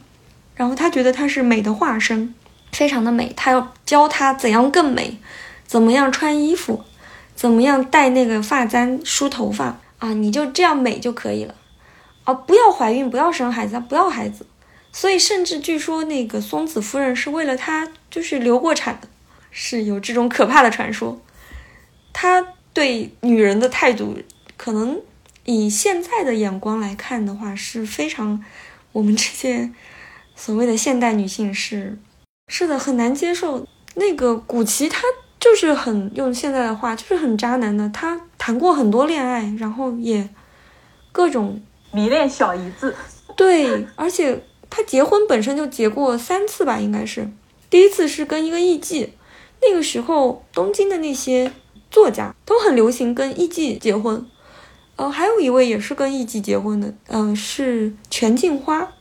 然后他觉得她是美的化身，非常的美，他要教她怎样更美，怎么样穿衣服，怎么样戴那个发簪梳头发啊，你就这样美就可以了。啊，不要怀孕，不要生孩子，不要孩子。所以，甚至据说那个松子夫人是为了他，就是流过产的，是有这种可怕的传说。他对女人的态度，可能以现在的眼光来看的话，是非常我们这些所谓的现代女性是是的很难接受。那个古奇他就是很用现在的话，就是很渣男的。他谈过很多恋爱，然后也各种迷恋小姨子。对，而且。他结婚本身就结过三次吧，应该是第一次是跟一个艺妓，那个时候东京的那些作家都很流行跟艺妓结婚，呃，还有一位也是跟艺妓结婚的，嗯，是全镜花，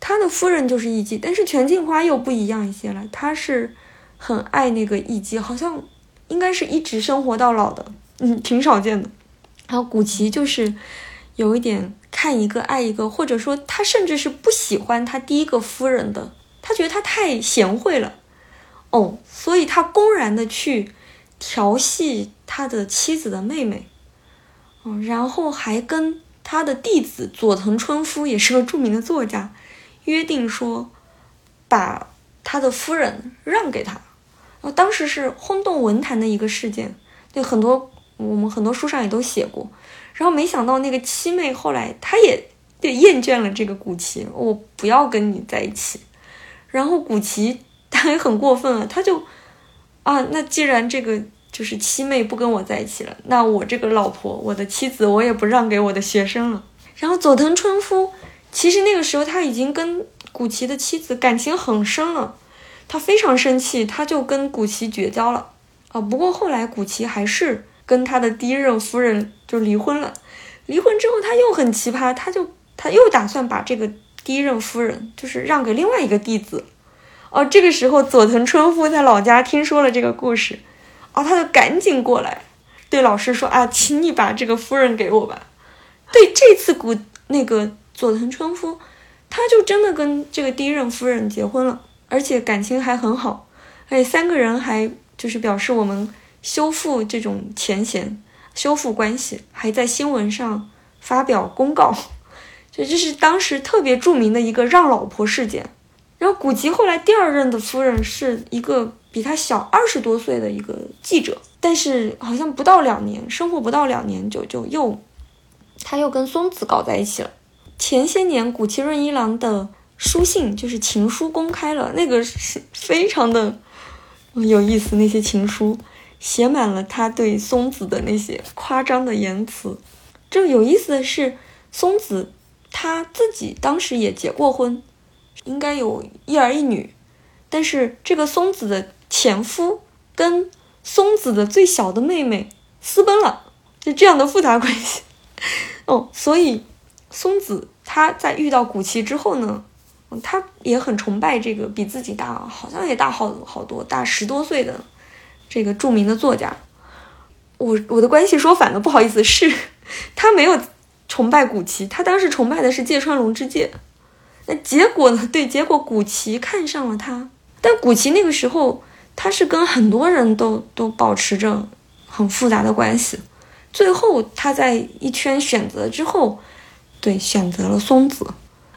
他的夫人就是艺妓，但是全镜花又不一样一些了，他是很爱那个艺妓，好像应该是一直生活到老的，嗯，挺少见的。然后古奇就是有一点。看一个爱一个，或者说他甚至是不喜欢他第一个夫人的，他觉得他太贤惠了，哦，所以他公然的去调戏他的妻子的妹妹，嗯，然后还跟他的弟子佐藤春夫，也是个著名的作家，约定说把他的夫人让给他，然后当时是轰动文坛的一个事件，对很多我们很多书上也都写过。然后没想到那个七妹后来她也也厌倦了这个古奇，我不要跟你在一起。然后古奇他也很过分了，他就啊，那既然这个就是七妹不跟我在一起了，那我这个老婆，我的妻子我也不让给我的学生了。然后佐藤春夫其实那个时候他已经跟古奇的妻子感情很深了，他非常生气，他就跟古奇绝交了。啊，不过后来古奇还是。跟他的第一任夫人就离婚了，离婚之后他又很奇葩，他就他又打算把这个第一任夫人就是让给另外一个弟子，哦，这个时候佐藤春夫在老家听说了这个故事，哦，他就赶紧过来对老师说啊，请你把这个夫人给我吧。对，这次古那个佐藤春夫，他就真的跟这个第一任夫人结婚了，而且感情还很好，而且三个人还就是表示我们。修复这种前嫌，修复关系，还在新闻上发表公告，所以这是当时特别著名的一个让老婆事件。然后古籍后来第二任的夫人是一个比他小二十多岁的一个记者，但是好像不到两年，生活不到两年就就又他又跟松子搞在一起了。前些年古奇润一郎的书信就是情书公开了，那个是非常的有意思，那些情书。写满了他对松子的那些夸张的言辞。这有意思的是，松子他自己当时也结过婚，应该有一儿一女。但是这个松子的前夫跟松子的最小的妹妹私奔了，就这样的复杂关系。哦，所以松子他在遇到古奇之后呢，他也很崇拜这个比自己大，好像也大好好多，大十多岁的。这个著名的作家，我我的关系说反了，不好意思，是他没有崇拜古奇，他当时崇拜的是芥川龙之介。那结果呢？对，结果古奇看上了他，但古奇那个时候他是跟很多人都都保持着很复杂的关系，最后他在一圈选择之后，对，选择了松子。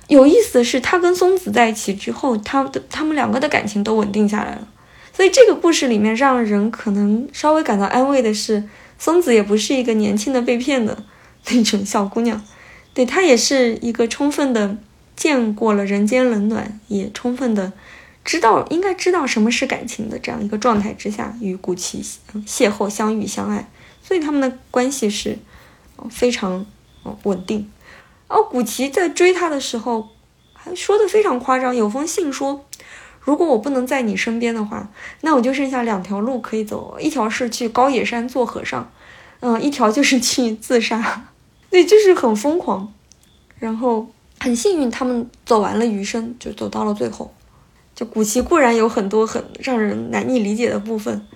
有意思的是，他跟松子在一起之后，他的他们两个的感情都稳定下来了。所以这个故事里面让人可能稍微感到安慰的是，松子也不是一个年轻的被骗的那种小姑娘，对她也是一个充分的见过了人间冷暖，也充分的知道应该知道什么是感情的这样一个状态之下与古奇邂逅相遇相爱，所以他们的关系是非常稳定。而古奇在追她的时候还说的非常夸张，有封信说。如果我不能在你身边的话，那我就剩下两条路可以走，一条是去高野山做和尚，嗯，一条就是去自杀。对，就是很疯狂。然后很幸运，他们走完了余生，就走到了最后。就古奇固然有很多很让人难以理解的部分，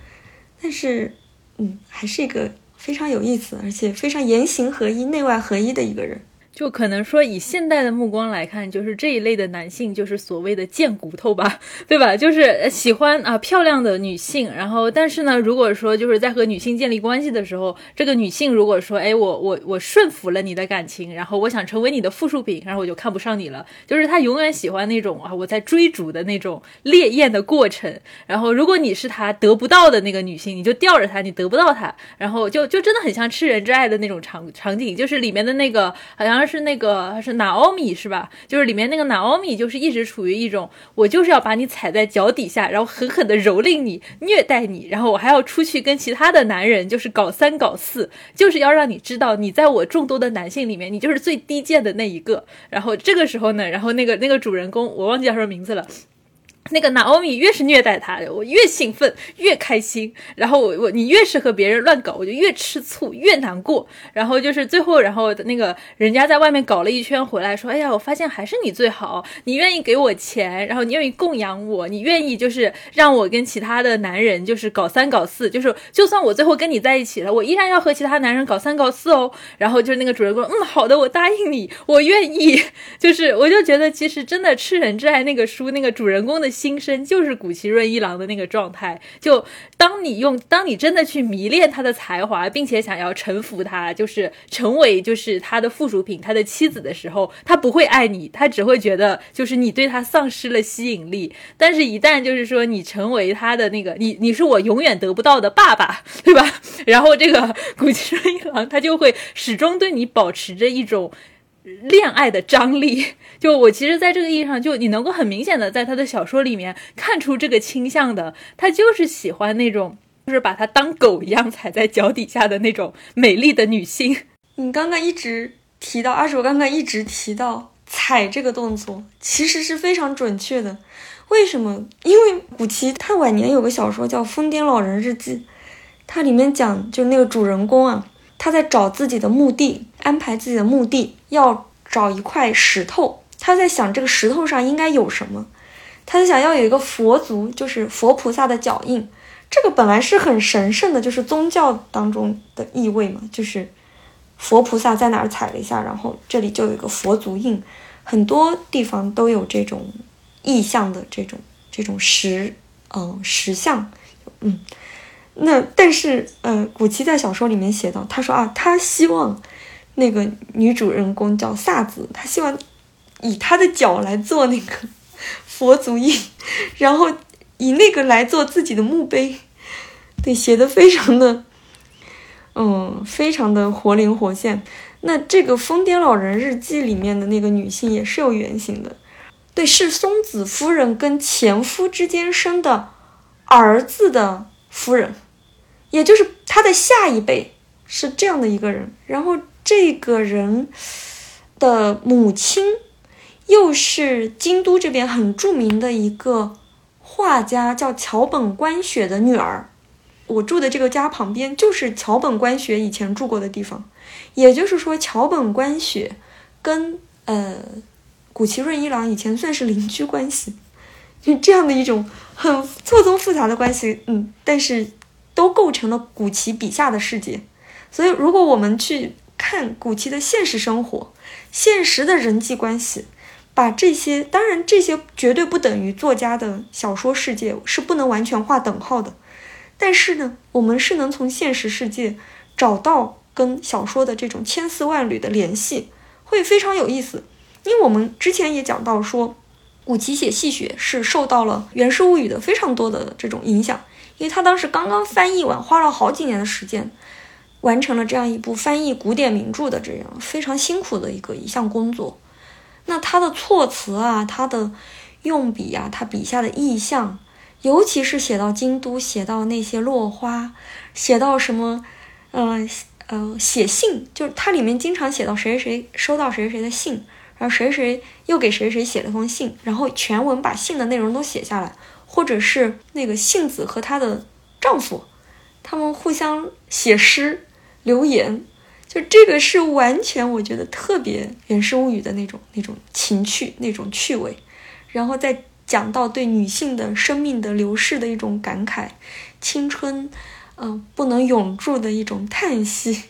但是，嗯，还是一个非常有意思，而且非常言行合一、内外合一的一个人。就可能说，以现代的目光来看，就是这一类的男性，就是所谓的贱骨头吧，对吧？就是喜欢啊漂亮的女性，然后但是呢，如果说就是在和女性建立关系的时候，这个女性如果说，哎，我我我顺服了你的感情，然后我想成为你的附属品，然后我就看不上你了。就是他永远喜欢那种啊我在追逐的那种烈焰的过程。然后如果你是他得不到的那个女性，你就吊着他，你得不到他，然后就就真的很像吃人之爱的那种场场景，就是里面的那个好像。是那个是 Naomi 是吧？就是里面那个 Naomi，就是一直处于一种我就是要把你踩在脚底下，然后狠狠的蹂躏你、虐待你，然后我还要出去跟其他的男人就是搞三搞四，就是要让你知道你在我众多的男性里面，你就是最低贱的那一个。然后这个时候呢，然后那个那个主人公我忘记叫什么名字了。那个娜奥米越是虐待他，我越兴奋，越开心。然后我我你越是和别人乱搞，我就越吃醋，越难过。然后就是最后，然后那个人家在外面搞了一圈回来，说：“哎呀，我发现还是你最好，你愿意给我钱，然后你愿意供养我，你愿意就是让我跟其他的男人就是搞三搞四，就是就算我最后跟你在一起了，我依然要和其他男人搞三搞四哦。”然后就是那个主人公，嗯，好的，我答应你，我愿意。就是我就觉得其实真的《吃人之爱》那个书那个主人公的。心声就是古奇润一郎的那个状态，就当你用，当你真的去迷恋他的才华，并且想要臣服他，就是成为就是他的附属品，他的妻子的时候，他不会爱你，他只会觉得就是你对他丧失了吸引力。但是，一旦就是说你成为他的那个，你你是我永远得不到的爸爸，对吧？然后这个古奇润一郎他就会始终对你保持着一种。恋爱的张力，就我其实，在这个意义上，就你能够很明显的在他的小说里面看出这个倾向的，他就是喜欢那种，就是把他当狗一样踩在脚底下的那种美丽的女性。你刚刚一直提到，阿我刚刚一直提到踩这个动作，其实是非常准确的。为什么？因为古奇他晚年有个小说叫《疯癫老人日记》，它里面讲，就那个主人公啊。他在找自己的墓地，安排自己的墓地，要找一块石头。他在想这个石头上应该有什么？他在想要有一个佛足，就是佛菩萨的脚印。这个本来是很神圣的，就是宗教当中的意味嘛，就是佛菩萨在哪儿踩了一下，然后这里就有一个佛足印。很多地方都有这种意象的这种这种石，嗯，石像，嗯。那但是，呃，古奇在小说里面写到，他说啊，他希望那个女主人公叫萨子，她希望以她的脚来做那个 佛足印，然后以那个来做自己的墓碑，对，写的非常的，嗯，非常的活灵活现。那这个《疯癫老人日记》里面的那个女性也是有原型的，对，是松子夫人跟前夫之间生的儿子的夫人。也就是他的下一辈是这样的一个人，然后这个人的母亲又是京都这边很著名的一个画家，叫桥本关雪的女儿。我住的这个家旁边就是桥本关雪以前住过的地方，也就是说桥本关雪跟呃古奇润一郎以前算是邻居关系，就这样的一种很错综复杂的关系。嗯，但是。都构成了古奇笔下的世界，所以如果我们去看古奇的现实生活、现实的人际关系，把这些，当然这些绝对不等于作家的小说世界，是不能完全划等号的。但是呢，我们是能从现实世界找到跟小说的这种千丝万缕的联系，会非常有意思。因为我们之前也讲到说，古奇写戏谑是受到了《源氏物语》的非常多的这种影响。因为他当时刚刚翻译完，花了好几年的时间，完成了这样一部翻译古典名著的这样非常辛苦的一个一项工作。那他的措辞啊，他的用笔啊，他笔下的意象，尤其是写到京都，写到那些落花，写到什么，呃呃，写信，就是它里面经常写到谁谁谁收到谁谁的信，然后谁谁又给谁谁写了封信，然后全文把信的内容都写下来。或者是那个杏子和她的丈夫，他们互相写诗留言，就这个是完全我觉得特别《源氏物语》的那种那种情趣那种趣味，然后再讲到对女性的生命的流逝的一种感慨，青春，嗯，不能永驻的一种叹息，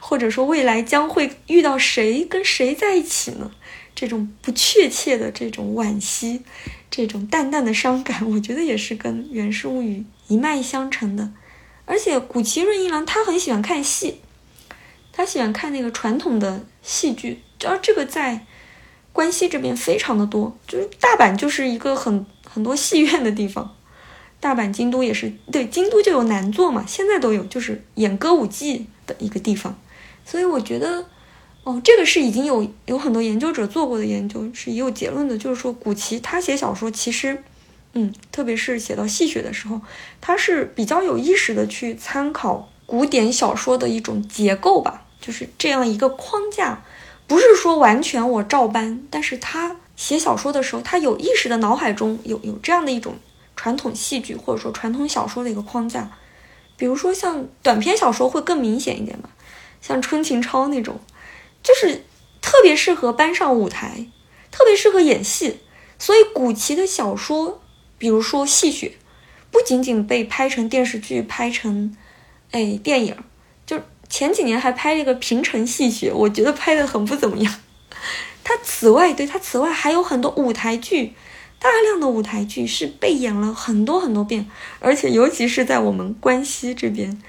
或者说未来将会遇到谁跟谁在一起呢？这种不确切的这种惋惜，这种淡淡的伤感，我觉得也是跟《源氏物语》一脉相承的。而且古奇润一郎他很喜欢看戏，他喜欢看那个传统的戏剧，而这个在关西这边非常的多，就是大阪就是一个很很多戏院的地方。大阪、京都也是，对，京都就有南座嘛，现在都有，就是演歌舞伎的一个地方。所以我觉得，哦，这个是已经有有很多研究者做过的研究，是也有结论的，就是说古奇他写小说其实，嗯，特别是写到戏谑的时候，他是比较有意识的去参考古典小说的一种结构吧，就是这样一个框架，不是说完全我照搬，但是他写小说的时候，他有意识的脑海中有有这样的一种。传统戏剧或者说传统小说的一个框架，比如说像短篇小说会更明显一点吧，像春情超那种，就是特别适合搬上舞台，特别适合演戏。所以古奇的小说，比如说《戏谑》，不仅仅被拍成电视剧、拍成哎电影，就前几年还拍了一个《平城戏谑》，我觉得拍的很不怎么样。他此外，对他此外还有很多舞台剧。大量的舞台剧是被演了很多很多遍，而且尤其是在我们关西这边，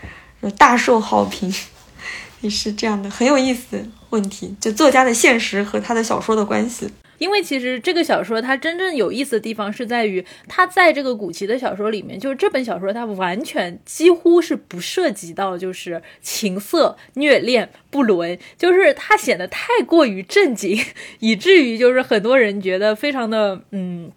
大受好评，也是这样的很有意思的问题，就作家的现实和他的小说的关系。因为其实这个小说它真正有意思的地方是在于，它在这个古奇的小说里面，就是这本小说它完全几乎是不涉及到就是情色、虐恋、不伦，就是它显得太过于正经，以至于就是很多人觉得非常的嗯。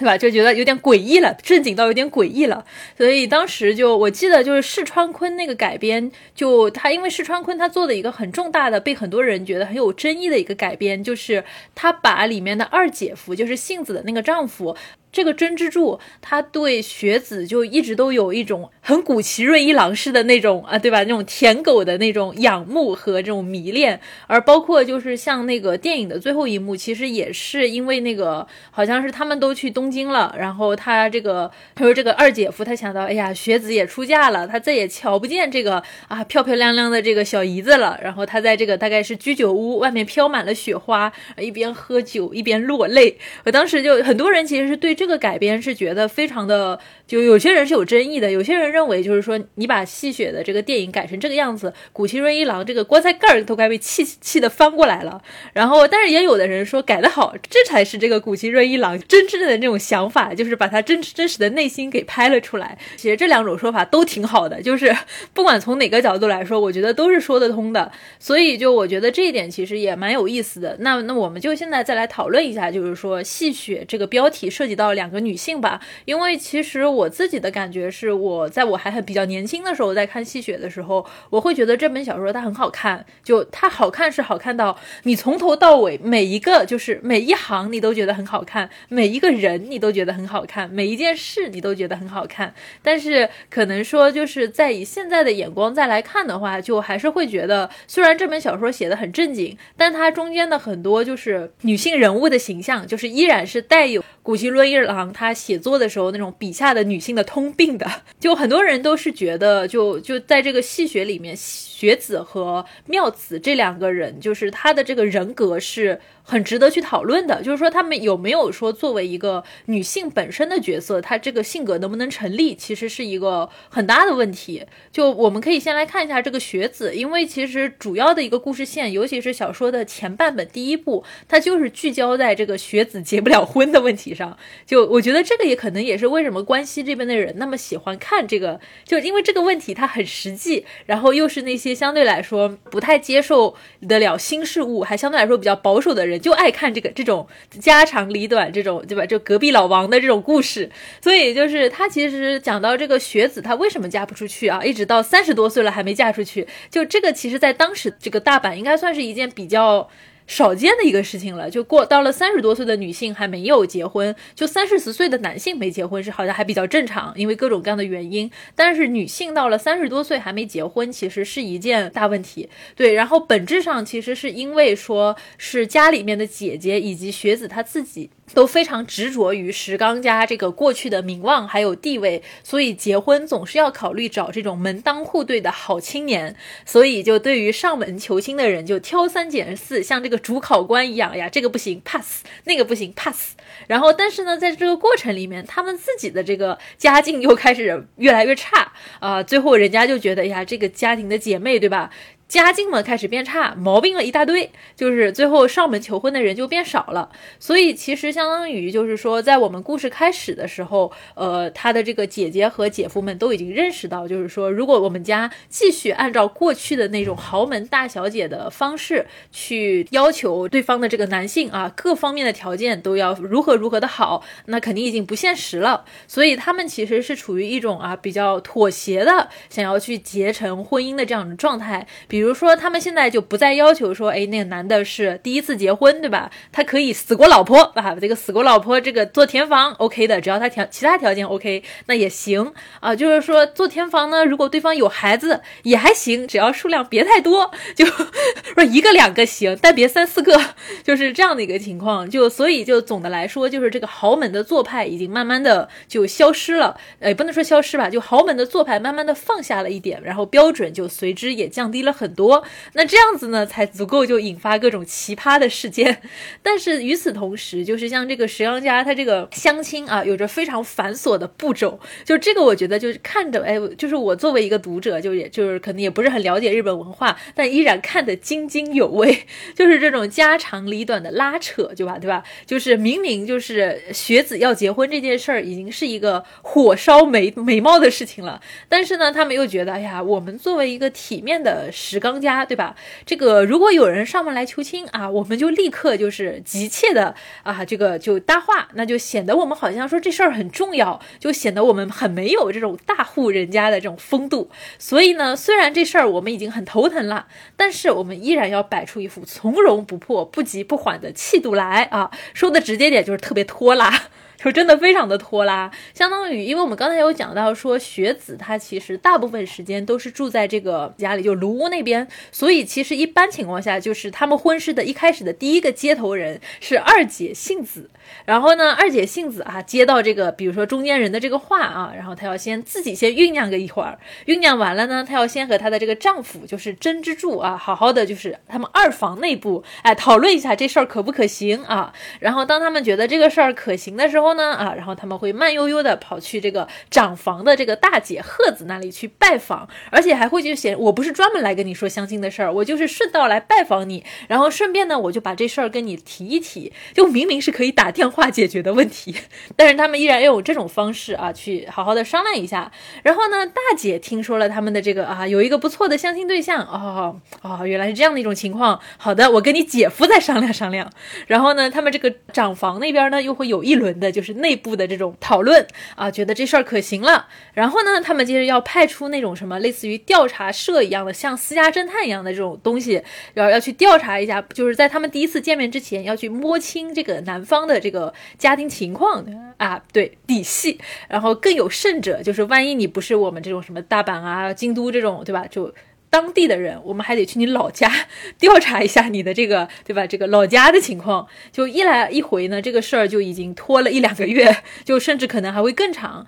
对吧？就觉得有点诡异了，正经到有点诡异了。所以当时就我记得，就是市川昆那个改编，就他因为市川昆他做的一个很重大的，被很多人觉得很有争议的一个改编，就是他把里面的二姐夫，就是杏子的那个丈夫。这个真之助，他对雪子就一直都有一种很古奇润一郎式的那种啊，对吧？那种舔狗的那种仰慕和这种迷恋，而包括就是像那个电影的最后一幕，其实也是因为那个好像是他们都去东京了，然后他这个他说这个二姐夫他想到，哎呀，雪子也出嫁了，他再也瞧不见这个啊漂漂亮亮的这个小姨子了，然后他在这个大概是居酒屋外面飘满了雪花，一边喝酒一边落泪。我当时就很多人其实是对。这个改编是觉得非常的，就有些人是有争议的，有些人认为就是说你把戏谑的这个电影改成这个样子，古奇润一郎这个棺材盖儿都该被气气的翻过来了。然后，但是也有的人说改的好，这才是这个古奇润一郎真正的那种想法，就是把他真真实的内心给拍了出来。其实这两种说法都挺好的，就是 不管从哪个角度来说，我觉得都是说得通的。所以就我觉得这一点其实也蛮有意思的。那那我们就现在再来讨论一下，就是说戏谑这个标题涉及到。两个女性吧，因为其实我自己的感觉是，我在我还很比较年轻的时候，在看戏谑的时候，我会觉得这本小说它很好看，就它好看是好看到你从头到尾每一个就是每一行你都觉得很好看，每一个人你都觉得很好看，每一件事你都觉得很好看。但是可能说就是在以现在的眼光再来看的话，就还是会觉得，虽然这本小说写的很正经，但它中间的很多就是女性人物的形象，就是依然是带有古奇伦伊郎他写作的时候那种笔下的女性的通病的，就很多人都是觉得，就就在这个戏学里面，学子和妙子这两个人，就是他的这个人格是。很值得去讨论的，就是说他们有没有说作为一个女性本身的角色，她这个性格能不能成立，其实是一个很大的问题。就我们可以先来看一下这个雪子，因为其实主要的一个故事线，尤其是小说的前半本第一部，它就是聚焦在这个雪子结不了婚的问题上。就我觉得这个也可能也是为什么关西这边的人那么喜欢看这个，就因为这个问题它很实际，然后又是那些相对来说不太接受得了新事物，还相对来说比较保守的人。人就爱看这个这种家长里短这种对吧？就隔壁老王的这种故事，所以就是他其实讲到这个学子，他为什么嫁不出去啊？一直到三十多岁了还没嫁出去，就这个其实在当时这个大阪应该算是一件比较。少见的一个事情了，就过到了三十多岁的女性还没有结婚，就三四十岁的男性没结婚是好像还比较正常，因为各种各样的原因。但是女性到了三十多岁还没结婚，其实是一件大问题。对，然后本质上其实是因为说是家里面的姐姐以及学子他自己。都非常执着于石刚家这个过去的名望还有地位，所以结婚总是要考虑找这种门当户对的好青年。所以就对于上门求亲的人，就挑三拣四，像这个主考官一样呀，这个不行 pass，那个不行 pass。然后，但是呢，在这个过程里面，他们自己的这个家境又开始越来越差啊，最后人家就觉得呀，这个家庭的姐妹，对吧？家境嘛开始变差，毛病了一大堆，就是最后上门求婚的人就变少了。所以其实相当于就是说，在我们故事开始的时候，呃，他的这个姐姐和姐夫们都已经认识到，就是说，如果我们家继续按照过去的那种豪门大小姐的方式去要求对方的这个男性啊，各方面的条件都要如何如何的好，那肯定已经不现实了。所以他们其实是处于一种啊比较妥协的，想要去结成婚姻的这样的状态，比。比如说，他们现在就不再要求说，哎，那个男的是第一次结婚，对吧？他可以死过老婆啊，这个死过老婆，这个做填房 OK 的，只要他条其他条件 OK，那也行啊。就是说做填房呢，如果对方有孩子也还行，只要数量别太多，就说一个两个行，但别三四个，就是这样的一个情况。就所以就总的来说，就是这个豪门的做派已经慢慢的就消失了，呃，不能说消失吧，就豪门的做派慢慢的放下了一点，然后标准就随之也降低了很。很多，那这样子呢，才足够就引发各种奇葩的事件。但是与此同时，就是像这个石阳家，他这个相亲啊，有着非常繁琐的步骤。就这个，我觉得就是看着，哎，就是我作为一个读者，就也就是可能也不是很了解日本文化，但依然看得津津有味。就是这种家长里短的拉扯，对吧？对吧？就是明明就是学子要结婚这件事儿，已经是一个火烧眉眉毛的事情了，但是呢，他们又觉得，哎呀，我们作为一个体面的刚家对吧？这个如果有人上门来求亲啊，我们就立刻就是急切的啊，这个就搭话，那就显得我们好像说这事儿很重要，就显得我们很没有这种大户人家的这种风度。所以呢，虽然这事儿我们已经很头疼了，但是我们依然要摆出一副从容不迫、不急不缓的气度来啊。说的直接点，就是特别拖拉。就真的非常的拖拉，相当于，因为我们刚才有讲到说，学子他其实大部分时间都是住在这个家里，就卢屋那边，所以其实一般情况下，就是他们婚事的一开始的第一个接头人是二姐杏子，然后呢，二姐杏子啊接到这个，比如说中间人的这个话啊，然后她要先自己先酝酿个一会儿，酝酿完了呢，她要先和她的这个丈夫就是真之助啊，好好的就是他们二房内部哎讨论一下这事儿可不可行啊，然后当他们觉得这个事儿可行的时候。呢啊，然后他们会慢悠悠的跑去这个长房的这个大姐鹤子那里去拜访，而且还会就写我不是专门来跟你说相亲的事儿，我就是顺道来拜访你，然后顺便呢我就把这事儿跟你提一提，就明明是可以打电电话解决的问题，但是他们依然要用这种方式啊去好好的商量一下。然后呢，大姐听说了他们的这个啊有一个不错的相亲对象哦哦，原来是这样的一种情况。好的，我跟你姐夫再商量商量。然后呢，他们这个长房那边呢又会有一轮的就。是内部的这种讨论啊，觉得这事儿可行了。然后呢，他们接着要派出那种什么类似于调查社一样的，像私家侦探一样的这种东西，然后要去调查一下，就是在他们第一次见面之前，要去摸清这个男方的这这个家庭情况啊，对底细。然后更有甚者，就是万一你不是我们这种什么大阪啊、京都这种，对吧？就。当地的人，我们还得去你老家 调查一下你的这个，对吧？这个老家的情况，就一来一回呢，这个事儿就已经拖了一两个月，就甚至可能还会更长。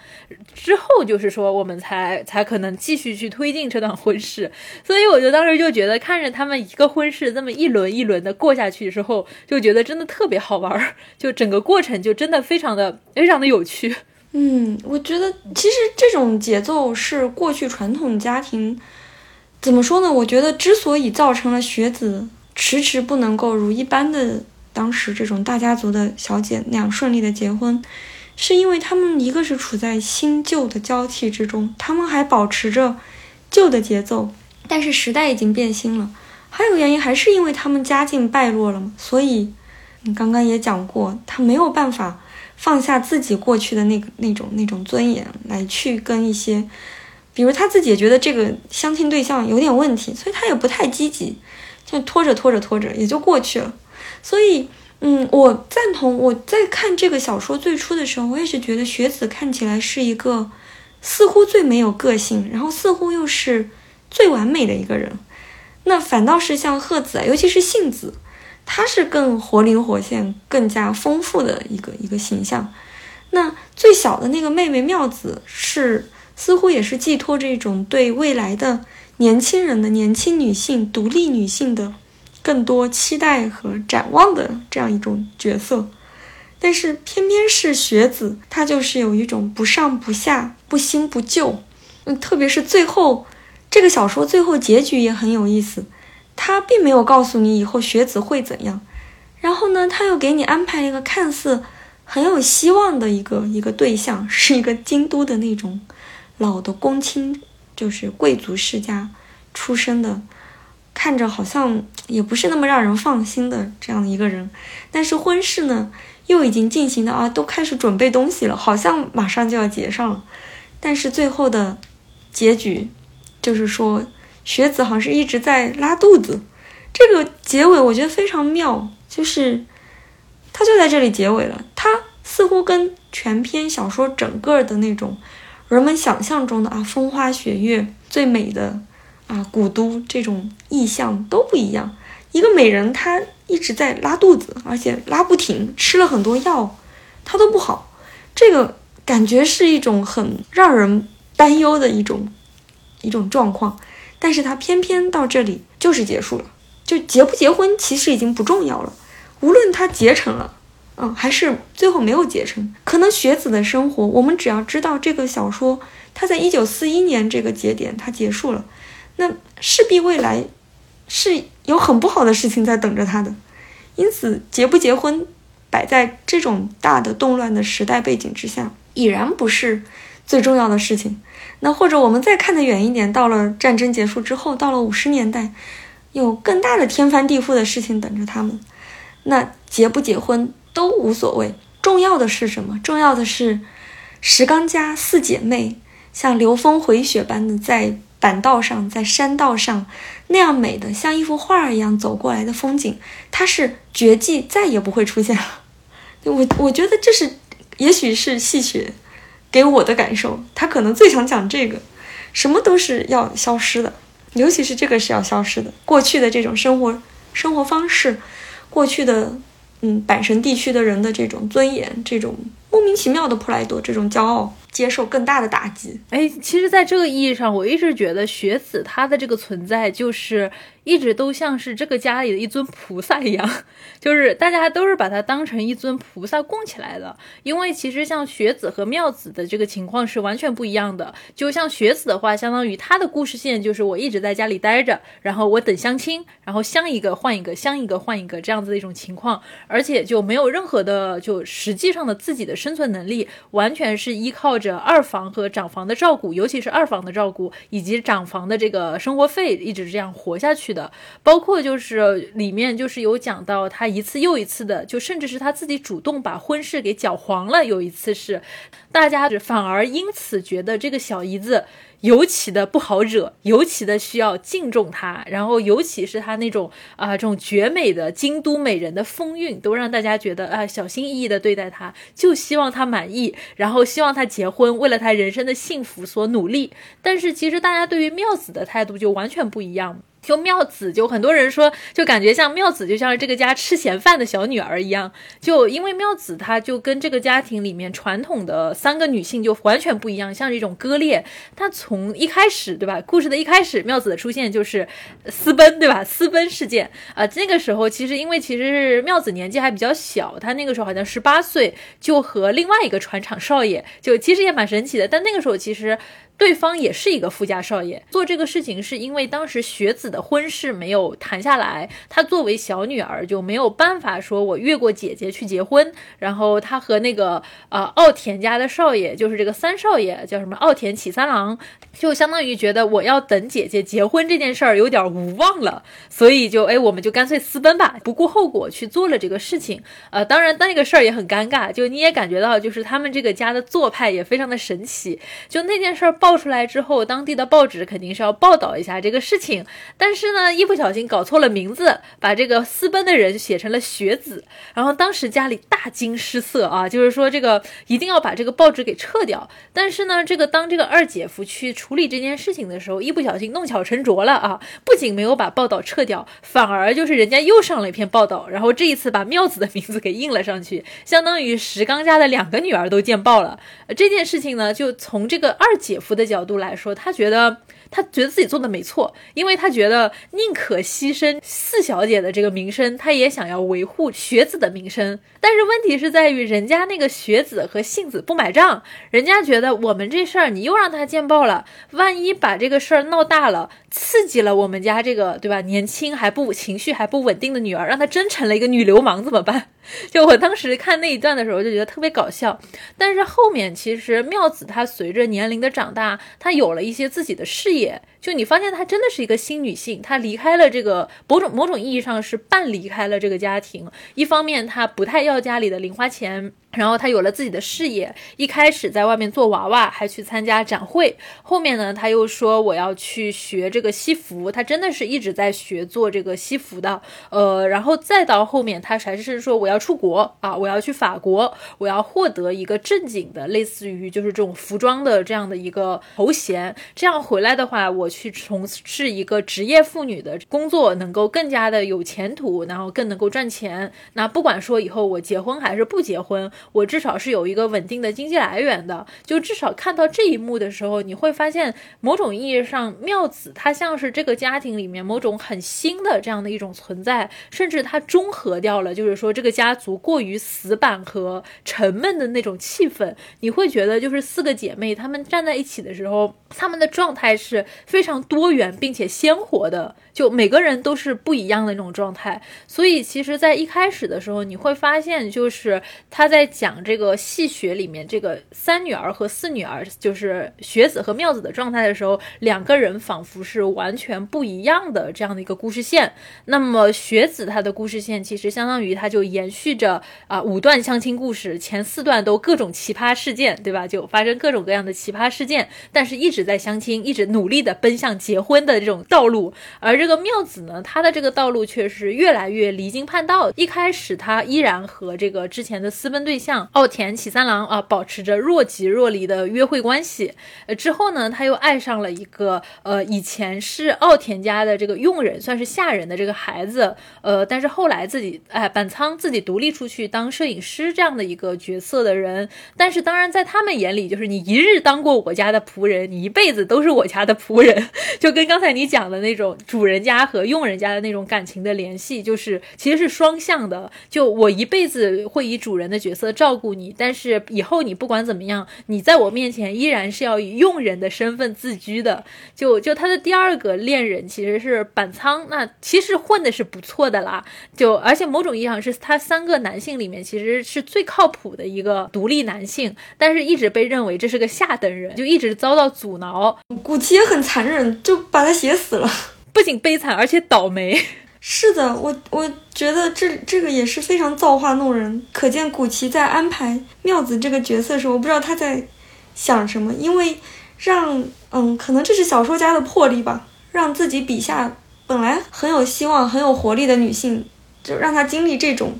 之后就是说，我们才才可能继续去推进这段婚事。所以，我就当时就觉得，看着他们一个婚事这么一轮一轮的过下去之后，就觉得真的特别好玩儿，就整个过程就真的非常的非常的有趣。嗯，我觉得其实这种节奏是过去传统家庭。怎么说呢？我觉得之所以造成了学子迟迟不能够如一般的当时这种大家族的小姐那样顺利的结婚，是因为他们一个是处在新旧的交替之中，他们还保持着旧的节奏，但是时代已经变新了。还有原因，还是因为他们家境败落了嘛。所以你刚刚也讲过，他没有办法放下自己过去的那个那种那种尊严来去跟一些。比如他自己也觉得这个相亲对象有点问题，所以他也不太积极，就拖着拖着拖着也就过去了。所以，嗯，我赞同。我在看这个小说最初的时候，我也是觉得雪子看起来是一个似乎最没有个性，然后似乎又是最完美的一个人。那反倒是像鹤子，尤其是杏子，他是更活灵活现、更加丰富的一个一个形象。那最小的那个妹妹妙子是似乎也是寄托着一种对未来的年轻人的年轻女性、独立女性的更多期待和展望的这样一种角色。但是偏偏是学子，她就是有一种不上不下、不新不旧。嗯，特别是最后，这个小说最后结局也很有意思。他并没有告诉你以后学子会怎样，然后呢，他又给你安排一个看似很有希望的一个一个对象，是一个京都的那种老的公卿，就是贵族世家出身的，看着好像也不是那么让人放心的这样的一个人。但是婚事呢？又已经进行的啊，都开始准备东西了，好像马上就要结上了。但是最后的结局就是说，学子好像是一直在拉肚子。这个结尾我觉得非常妙，就是他就在这里结尾了。他似乎跟全篇小说整个的那种人们想象中的啊风花雪月最美的啊古都这种意象都不一样。一个美人，她一直在拉肚子，而且拉不停，吃了很多药，她都不好。这个感觉是一种很让人担忧的一种一种状况。但是她偏偏到这里就是结束了，就结不结婚其实已经不重要了。无论她结成了，嗯，还是最后没有结成，可能学子的生活，我们只要知道这个小说，它在一九四一年这个节点它结束了，那势必未来。是有很不好的事情在等着他的，因此结不结婚，摆在这种大的动乱的时代背景之下，已然不是最重要的事情。那或者我们再看得远一点，到了战争结束之后，到了五十年代，有更大的天翻地覆的事情等着他们，那结不结婚都无所谓。重要的是什么？重要的是石刚家四姐妹像流风回雪般的在。板道上，在山道上，那样美的像一幅画一样走过来的风景，它是绝迹，再也不会出现了。我我觉得这是，也许是戏谑给我的感受。他可能最想讲这个，什么都是要消失的，尤其是这个是要消失的。过去的这种生活生活方式，过去的嗯阪神地区的人的这种尊严，这种莫名其妙的普莱多这种骄傲。接受更大的打击。哎，其实，在这个意义上，我一直觉得学子他的这个存在，就是一直都像是这个家里的一尊菩萨一样，就是大家都是把它当成一尊菩萨供起来的。因为其实像雪子和妙子的这个情况是完全不一样的。就像雪子的话，相当于她的故事线就是我一直在家里待着，然后我等相亲，然后相一个换一个，相一个换一个这样子的一种情况，而且就没有任何的就实际上的自己的生存能力，完全是依靠。着二房和长房的照顾，尤其是二房的照顾，以及长房的这个生活费，一直这样活下去的。包括就是里面就是有讲到他一次又一次的，就甚至是他自己主动把婚事给搅黄了。有一次是，大家反而因此觉得这个小姨子。尤其的不好惹，尤其的需要敬重她，然后尤其是她那种啊，这种绝美的京都美人的风韵，都让大家觉得啊，小心翼翼的对待她，就希望她满意，然后希望她结婚，为了她人生的幸福所努力。但是其实大家对于妙子的态度就完全不一样。就妙子，就很多人说，就感觉像妙子，就像是这个家吃闲饭的小女儿一样。就因为妙子，她就跟这个家庭里面传统的三个女性就完全不一样，像是一种割裂。她从一开始，对吧？故事的一开始，妙子的出现就是私奔，对吧？私奔事件啊，那个时候其实因为其实是妙子年纪还比较小，她那个时候好像十八岁，就和另外一个船厂少爷，就其实也蛮神奇的。但那个时候其实。对方也是一个富家少爷，做这个事情是因为当时学子的婚事没有谈下来，他作为小女儿就没有办法说我越过姐姐去结婚，然后他和那个呃奥田家的少爷，就是这个三少爷叫什么奥田启三郎，就相当于觉得我要等姐姐结婚这件事儿有点无望了，所以就哎我们就干脆私奔吧，不顾后果去做了这个事情。呃，当然那个事儿也很尴尬，就你也感觉到就是他们这个家的做派也非常的神奇，就那件事儿。爆出来之后，当地的报纸肯定是要报道一下这个事情。但是呢，一不小心搞错了名字，把这个私奔的人写成了学子。然后当时家里大惊失色啊，就是说这个一定要把这个报纸给撤掉。但是呢，这个当这个二姐夫去处理这件事情的时候，一不小心弄巧成拙了啊，不仅没有把报道撤掉，反而就是人家又上了一篇报道，然后这一次把妙子的名字给印了上去，相当于石刚家的两个女儿都见报了。这件事情呢，就从这个二姐夫的角度来说，他觉得。他觉得自己做的没错，因为他觉得宁可牺牲四小姐的这个名声，他也想要维护学子的名声。但是问题是在于，人家那个学子和杏子不买账，人家觉得我们这事儿你又让他见报了，万一把这个事儿闹大了，刺激了我们家这个对吧？年轻还不情绪还不稳定的女儿，让她真成了一个女流氓怎么办？就我当时看那一段的时候，就觉得特别搞笑。但是后面其实妙子她随着年龄的长大，她有了一些自己的事业。就你发现她真的是一个新女性，她离开了这个某种某种意义上是半离开了这个家庭。一方面她不太要家里的零花钱。然后他有了自己的事业，一开始在外面做娃娃，还去参加展会。后面呢，他又说我要去学这个西服，他真的是一直在学做这个西服的。呃，然后再到后面，他还是说我要要出国啊，我要去法国，我要获得一个正经的，类似于就是这种服装的这样的一个头衔。这样回来的话，我去从事一个职业妇女的工作，能够更加的有前途，然后更能够赚钱。那不管说以后我结婚还是不结婚。我至少是有一个稳定的经济来源的，就至少看到这一幕的时候，你会发现某种意义上，妙子她像是这个家庭里面某种很新的这样的一种存在，甚至它中和掉了，就是说这个家家族过于死板和沉闷的那种气氛。你会觉得，就是四个姐妹她们站在一起的时候，她们的状态是非常多元并且鲜活的。就每个人都是不一样的那种状态，所以其实，在一开始的时候，你会发现，就是他在讲这个戏学里面这个三女儿和四女儿，就是学子和妙子的状态的时候，两个人仿佛是完全不一样的这样的一个故事线。那么学子他的故事线其实相当于他就延续着啊五段相亲故事，前四段都各种奇葩事件，对吧？就发生各种各样的奇葩事件，但是一直在相亲，一直努力的奔向结婚的这种道路，而。这个妙子呢，他的这个道路却是越来越离经叛道。一开始，他依然和这个之前的私奔对象奥田启三郎啊，保持着若即若离的约会关系。呃，之后呢，他又爱上了一个呃，以前是奥田家的这个佣人，算是下人的这个孩子。呃，但是后来自己哎，板仓自己独立出去当摄影师这样的一个角色的人。但是当然，在他们眼里，就是你一日当过我家的仆人，你一辈子都是我家的仆人。就跟刚才你讲的那种主人。家和佣人家的那种感情的联系，就是其实是双向的。就我一辈子会以主人的角色照顾你，但是以后你不管怎么样，你在我面前依然是要以佣人的身份自居的。就就他的第二个恋人其实是板仓，那其实混的是不错的啦。就而且某种意义上是他三个男性里面其实是最靠谱的一个独立男性，但是一直被认为这是个下等人，就一直遭到阻挠。古奇也很残忍，就把他写死了。不仅悲惨，而且倒霉。是的，我我觉得这这个也是非常造化弄人。可见古奇在安排妙子这个角色的时候，我不知道他在想什么。因为让嗯，可能这是小说家的魄力吧，让自己笔下本来很有希望、很有活力的女性，就让她经历这种。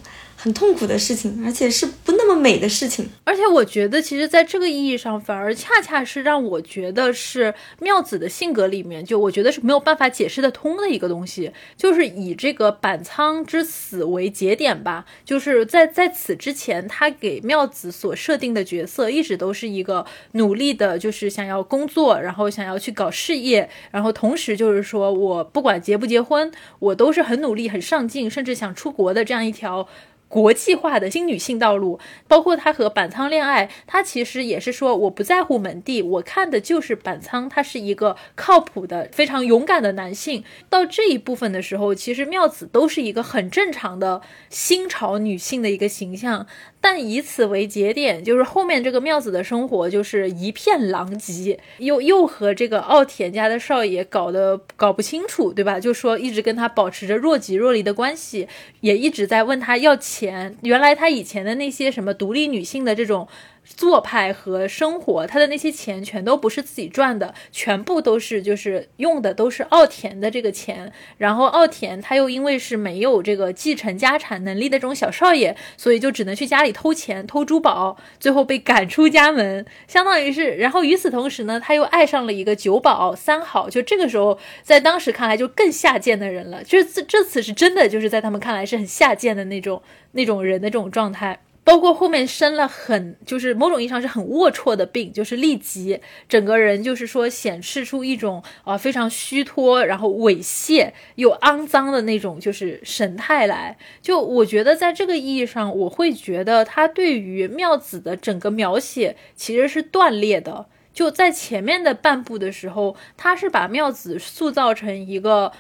很痛苦的事情，而且是不那么美的事情。而且我觉得，其实，在这个意义上，反而恰恰是让我觉得是妙子的性格里面，就我觉得是没有办法解释得通的一个东西，就是以这个板仓之死为节点吧。就是在在此之前，他给妙子所设定的角色，一直都是一个努力的，就是想要工作，然后想要去搞事业，然后同时就是说我不管结不结婚，我都是很努力、很上进，甚至想出国的这样一条。国际化的新女性道路，包括她和板仓恋爱，她其实也是说我不在乎门第，我看的就是板仓，他是一个靠谱的、非常勇敢的男性。到这一部分的时候，其实妙子都是一个很正常的新潮女性的一个形象。但以此为节点，就是后面这个妙子的生活就是一片狼藉，又又和这个奥田家的少爷搞得搞不清楚，对吧？就说一直跟他保持着若即若离的关系，也一直在问他要钱。原来他以前的那些什么独立女性的这种。做派和生活，他的那些钱全都不是自己赚的，全部都是就是用的都是奥田的这个钱。然后奥田他又因为是没有这个继承家产能力的这种小少爷，所以就只能去家里偷钱、偷珠宝，最后被赶出家门，相当于是。然后与此同时呢，他又爱上了一个酒保三好，就这个时候在当时看来就更下贱的人了。就是这这次是真的，就是在他们看来是很下贱的那种那种人的这种状态。包括后面生了很，就是某种意义上是很龌龊的病，就是痢疾，整个人就是说显示出一种啊非常虚脱，然后猥亵又肮脏的那种就是神态来。就我觉得在这个意义上，我会觉得他对于妙子的整个描写其实是断裂的。就在前面的半部的时候，他是把妙子塑造成一个。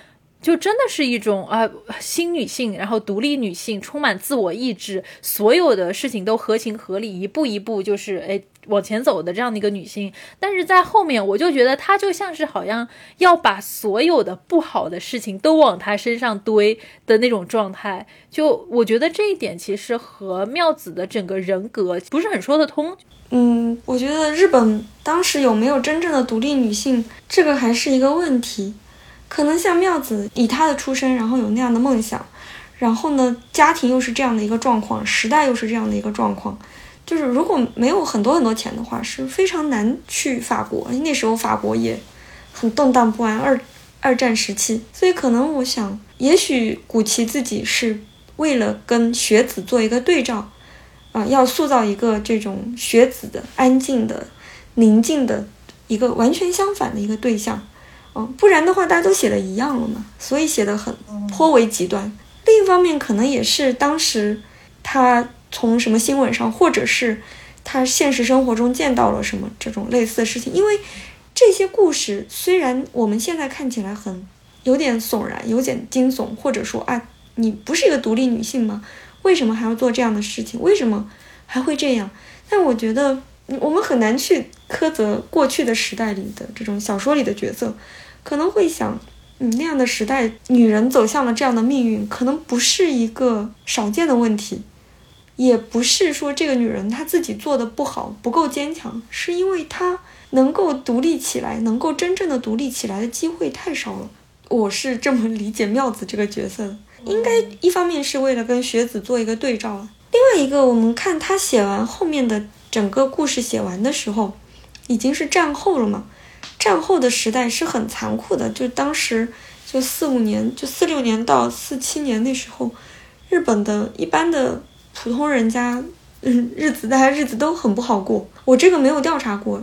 就真的是一种啊新女性，然后独立女性，充满自我意志，所有的事情都合情合理，一步一步就是哎往前走的这样的一个女性。但是在后面，我就觉得她就像是好像要把所有的不好的事情都往她身上堆的那种状态。就我觉得这一点其实和妙子的整个人格不是很说得通。嗯，我觉得日本当时有没有真正的独立女性，这个还是一个问题。可能像妙子以她的出身，然后有那样的梦想，然后呢，家庭又是这样的一个状况，时代又是这样的一个状况，就是如果没有很多很多钱的话，是非常难去法国。那时候法国也很动荡不安，二二战时期，所以可能我想，也许古奇自己是为了跟学子做一个对照，啊，要塑造一个这种学子的安静的、宁静的一个完全相反的一个对象。嗯，不然的话，大家都写的一样了嘛，所以写的很颇为极端。另一方面，可能也是当时他从什么新闻上，或者是他现实生活中见到了什么这种类似的事情。因为这些故事虽然我们现在看起来很有点悚然，有点惊悚，或者说啊，你不是一个独立女性吗？为什么还要做这样的事情？为什么还会这样？但我觉得我们很难去苛责过去的时代里的这种小说里的角色。可能会想，嗯，那样的时代，女人走向了这样的命运，可能不是一个少见的问题，也不是说这个女人她自己做的不好，不够坚强，是因为她能够独立起来，能够真正的独立起来的机会太少了。我是这么理解妙子这个角色的，应该一方面是为了跟学子做一个对照，另外一个，我们看她写完后面的整个故事写完的时候，已经是战后了嘛。战后的时代是很残酷的，就当时就四五年，就四六年到四七年那时候，日本的一般的普通人家，嗯，日子大家日子都很不好过。我这个没有调查过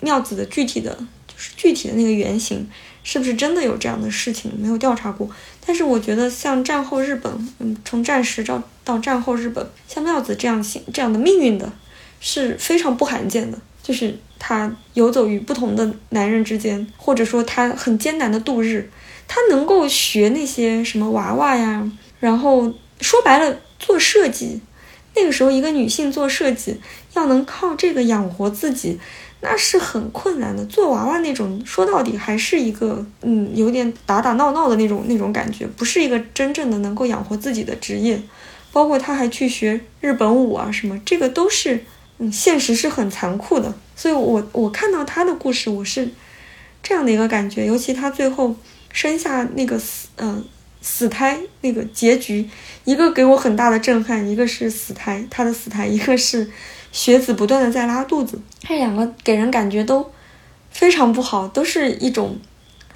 妙子的具体的，就是具体的那个原型是不是真的有这样的事情，没有调查过。但是我觉得像战后日本，嗯，从战时到到战后日本，像妙子这样性这样的命运的，是非常不罕见的，就是。他游走于不同的男人之间，或者说他很艰难的度日，他能够学那些什么娃娃呀，然后说白了做设计。那个时候，一个女性做设计要能靠这个养活自己，那是很困难的。做娃娃那种，说到底还是一个嗯，有点打打闹闹的那种那种感觉，不是一个真正的能够养活自己的职业。包括他还去学日本舞啊什么，这个都是嗯，现实是很残酷的。所以，我我看到他的故事，我是这样的一个感觉。尤其他最后生下那个死嗯死胎那个结局，一个给我很大的震撼，一个是死胎他的死胎，一个是学子不断的在拉肚子，这两个给人感觉都非常不好，都是一种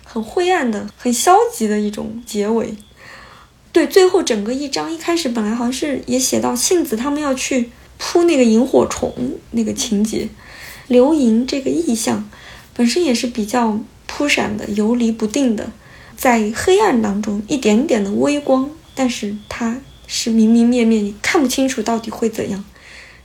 很灰暗的、很消极的一种结尾。对，最后整个一章一开始本来好像是也写到杏子他们要去扑那个萤火虫那个情节。流萤这个意象本身也是比较扑闪的、游离不定的，在黑暗当中一点点的微光，但是它是明明灭灭，你看不清楚到底会怎样。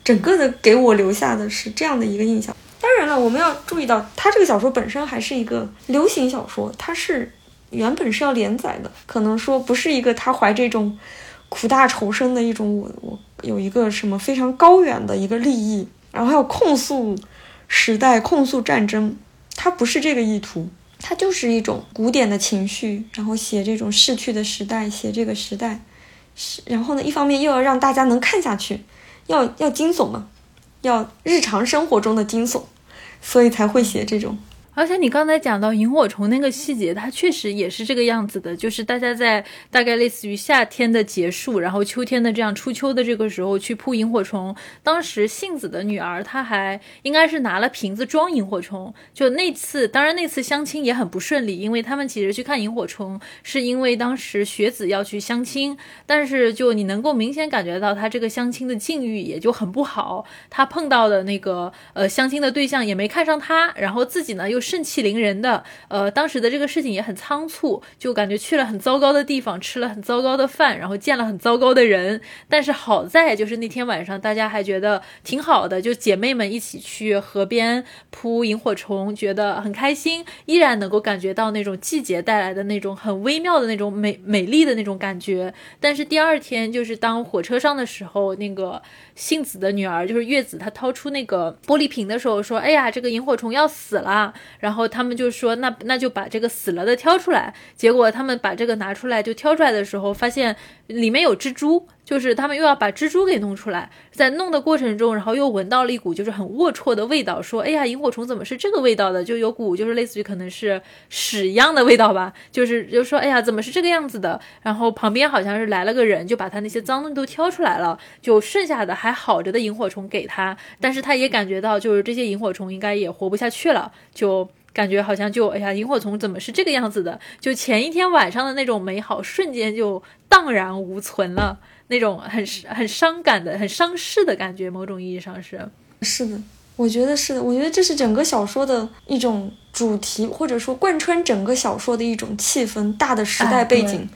整个的给我留下的是这样的一个印象。当然了，我们要注意到，它这个小说本身还是一个流行小说，它是原本是要连载的，可能说不是一个他怀这种苦大仇深的一种，我我有一个什么非常高远的一个利益，然后还有控诉。时代控诉战争，它不是这个意图，它就是一种古典的情绪，然后写这种逝去的时代，写这个时代，是然后呢，一方面又要让大家能看下去，要要惊悚嘛，要日常生活中的惊悚，所以才会写这种。而且你刚才讲到萤火虫那个细节，它确实也是这个样子的，就是大家在大概类似于夏天的结束，然后秋天的这样初秋的这个时候去扑萤火虫。当时杏子的女儿，她还应该是拿了瓶子装萤火虫。就那次，当然那次相亲也很不顺利，因为他们其实去看萤火虫，是因为当时学子要去相亲，但是就你能够明显感觉到他这个相亲的境遇也就很不好，他碰到的那个呃相亲的对象也没看上他，然后自己呢又。盛气凌人的，呃，当时的这个事情也很仓促，就感觉去了很糟糕的地方，吃了很糟糕的饭，然后见了很糟糕的人。但是好在就是那天晚上大家还觉得挺好的，就姐妹们一起去河边扑萤火虫，觉得很开心，依然能够感觉到那种季节带来的那种很微妙的那种美美丽的那种感觉。但是第二天就是当火车上的时候，那个杏子的女儿就是月子，她掏出那个玻璃瓶的时候说：“哎呀，这个萤火虫要死了。”然后他们就说，那那就把这个死了的挑出来。结果他们把这个拿出来，就挑出来的时候，发现里面有蜘蛛，就是他们又要把蜘蛛给弄出来。在弄的过程中，然后又闻到了一股就是很龌龊的味道，说，哎呀，萤火虫怎么是这个味道的？就有股就是类似于可能是屎一样的味道吧。就是就说，哎呀，怎么是这个样子的？然后旁边好像是来了个人，就把他那些脏东西都挑出来了，就剩下的还好着的萤火虫给他。但是他也感觉到，就是这些萤火虫应该也活不下去了，就。感觉好像就哎呀，萤火虫怎么是这个样子的？就前一天晚上的那种美好，瞬间就荡然无存了，那种很很伤感的、很伤势的感觉。某种意义上是是的，我觉得是的。我觉得这是整个小说的一种主题，或者说贯穿整个小说的一种气氛。大的时代背景，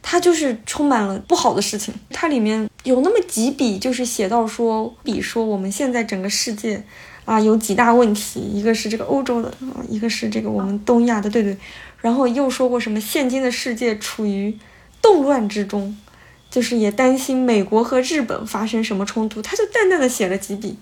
它就是充满了不好的事情。它里面有那么几笔，就是写到说，比说我们现在整个世界。啊，有几大问题，一个是这个欧洲的啊，一个是这个我们东亚的，对对。然后又说过什么，现今的世界处于动乱之中，就是也担心美国和日本发生什么冲突。他就淡淡的写了几笔，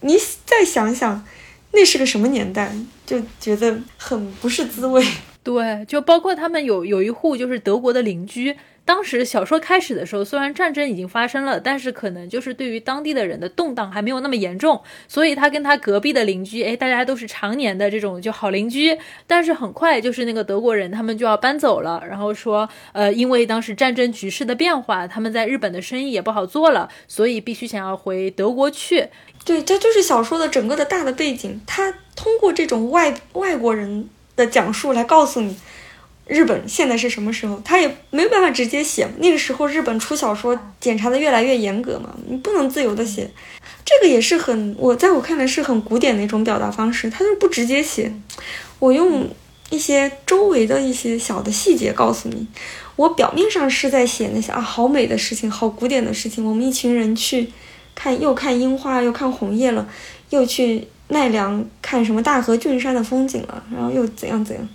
你再想想，那是个什么年代，就觉得很不是滋味。对，就包括他们有有一户就是德国的邻居。当时小说开始的时候，虽然战争已经发生了，但是可能就是对于当地的人的动荡还没有那么严重，所以他跟他隔壁的邻居，哎，大家都是常年的这种就好邻居。但是很快就是那个德国人他们就要搬走了，然后说，呃，因为当时战争局势的变化，他们在日本的生意也不好做了，所以必须想要回德国去。对，这就是小说的整个的大的背景，他通过这种外外国人的讲述来告诉你。日本现在是什么时候？他也没有办法直接写。那个时候，日本出小说检查的越来越严格嘛，你不能自由的写。这个也是很我在我看来是很古典的一种表达方式。他就不直接写，我用一些周围的一些小的细节告诉你。我表面上是在写那些啊好美的事情，好古典的事情。我们一群人去看，又看樱花，又看红叶了，又去奈良看什么大和郡山的风景了，然后又怎样怎样。